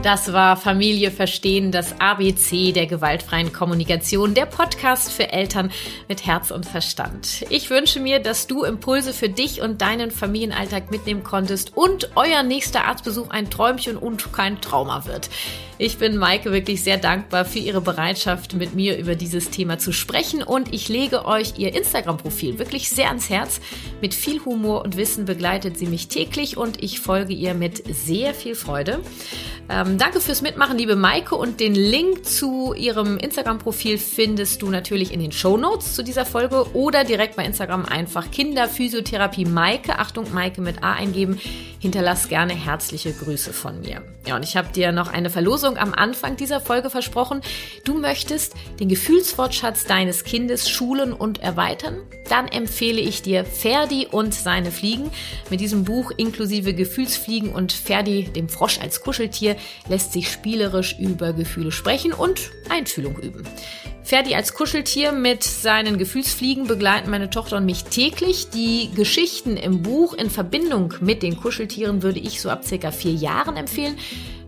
Das war Familie verstehen, das ABC der gewaltfreien Kommunikation, der Podcast für Eltern mit Herz und Verstand. Ich wünsche mir, dass du Impulse für dich und deinen Familienalltag mitnehmen konntest und euer nächster Arztbesuch ein Träumchen und kein Trauma wird. Ich bin Maike wirklich sehr dankbar für ihre Bereitschaft, mit mir über dieses Thema zu sprechen und ich lege euch ihr Instagram-Profil wirklich sehr ans Herz. Mit viel Humor und Wissen begleitet sie mich täglich und ich folge ihr mit sehr viel Freude. Ähm, danke fürs Mitmachen, liebe Maike. Und den Link zu ihrem Instagram-Profil findest du natürlich in den Show Notes zu dieser Folge oder direkt bei Instagram einfach Kinderphysiotherapie Maike. Achtung, Maike mit A eingeben. Hinterlass gerne herzliche Grüße von mir. Ja, und ich habe dir noch eine Verlosung am Anfang dieser Folge versprochen. Du möchtest den Gefühlswortschatz deines Kindes schulen und erweitern? Dann empfehle ich dir Ferdi und seine Fliegen. Mit diesem Buch inklusive Gefühlsfliegen und Ferdi, dem Frosch als Kuscheltier, lässt sich spielerisch über Gefühle sprechen und Einfühlung üben. Ferdi als Kuscheltier mit seinen Gefühlsfliegen begleiten meine Tochter und mich täglich. Die Geschichten im Buch in Verbindung mit den Kuscheltieren würde ich so ab circa vier Jahren empfehlen.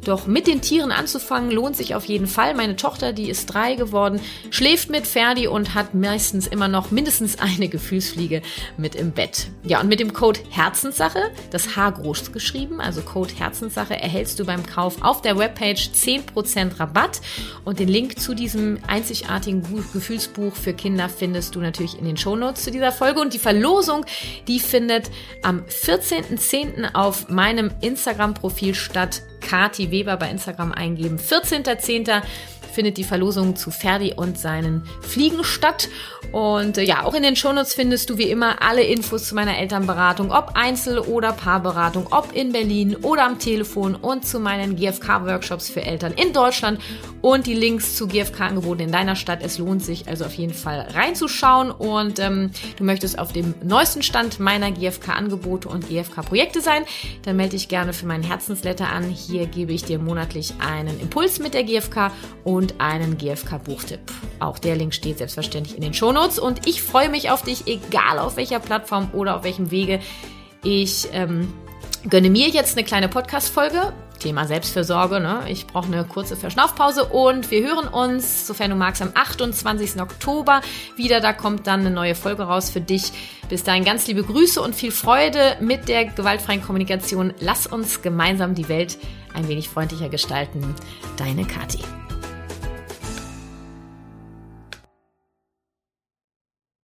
Doch mit den Tieren anzufangen lohnt sich auf jeden Fall. Meine Tochter, die ist drei geworden, schläft mit Ferdi und hat meistens immer noch mindestens eine Gefühlsfliege mit im Bett. Ja, und mit dem Code Herzenssache, das H groß geschrieben, also Code Herzenssache, erhältst du beim Kauf auf der Webpage 10% Rabatt. Und den Link zu diesem einzigartigen Bu- Gefühlsbuch für Kinder findest du natürlich in den Shownotes zu dieser Folge. Und die Verlosung, die findet am 14.10. auf meinem Instagram-Profil statt. Kati Weber bei Instagram eingeben. 14.10. findet die Verlosung zu Ferdi und seinen Fliegen statt. Und äh, ja, auch in den Shownotes findest du wie immer alle Infos zu meiner Elternberatung, ob Einzel- oder Paarberatung, ob in Berlin oder am Telefon und zu meinen GFK-Workshops für Eltern in Deutschland und die Links zu GFK-Angeboten in deiner Stadt. Es lohnt sich also auf jeden Fall reinzuschauen und ähm, du möchtest auf dem neuesten Stand meiner GFK-Angebote und GFK-Projekte sein, dann melde dich gerne für meinen Herzensletter an. Hier gebe ich dir monatlich einen Impuls mit der GFK und einen GFK-Buchtipp. Auch der Link steht selbstverständlich in den Shownotes und ich freue mich auf dich, egal auf welcher Plattform oder auf welchem Wege. Ich ähm, gönne mir jetzt eine kleine Podcast-Folge. Thema Selbstfürsorge. Ne? Ich brauche eine kurze Verschnaufpause und wir hören uns, sofern du magst, am 28. Oktober wieder. Da kommt dann eine neue Folge raus für dich. Bis dahin ganz liebe Grüße und viel Freude mit der gewaltfreien Kommunikation. Lass uns gemeinsam die Welt ein wenig freundlicher gestalten. Deine Kathi.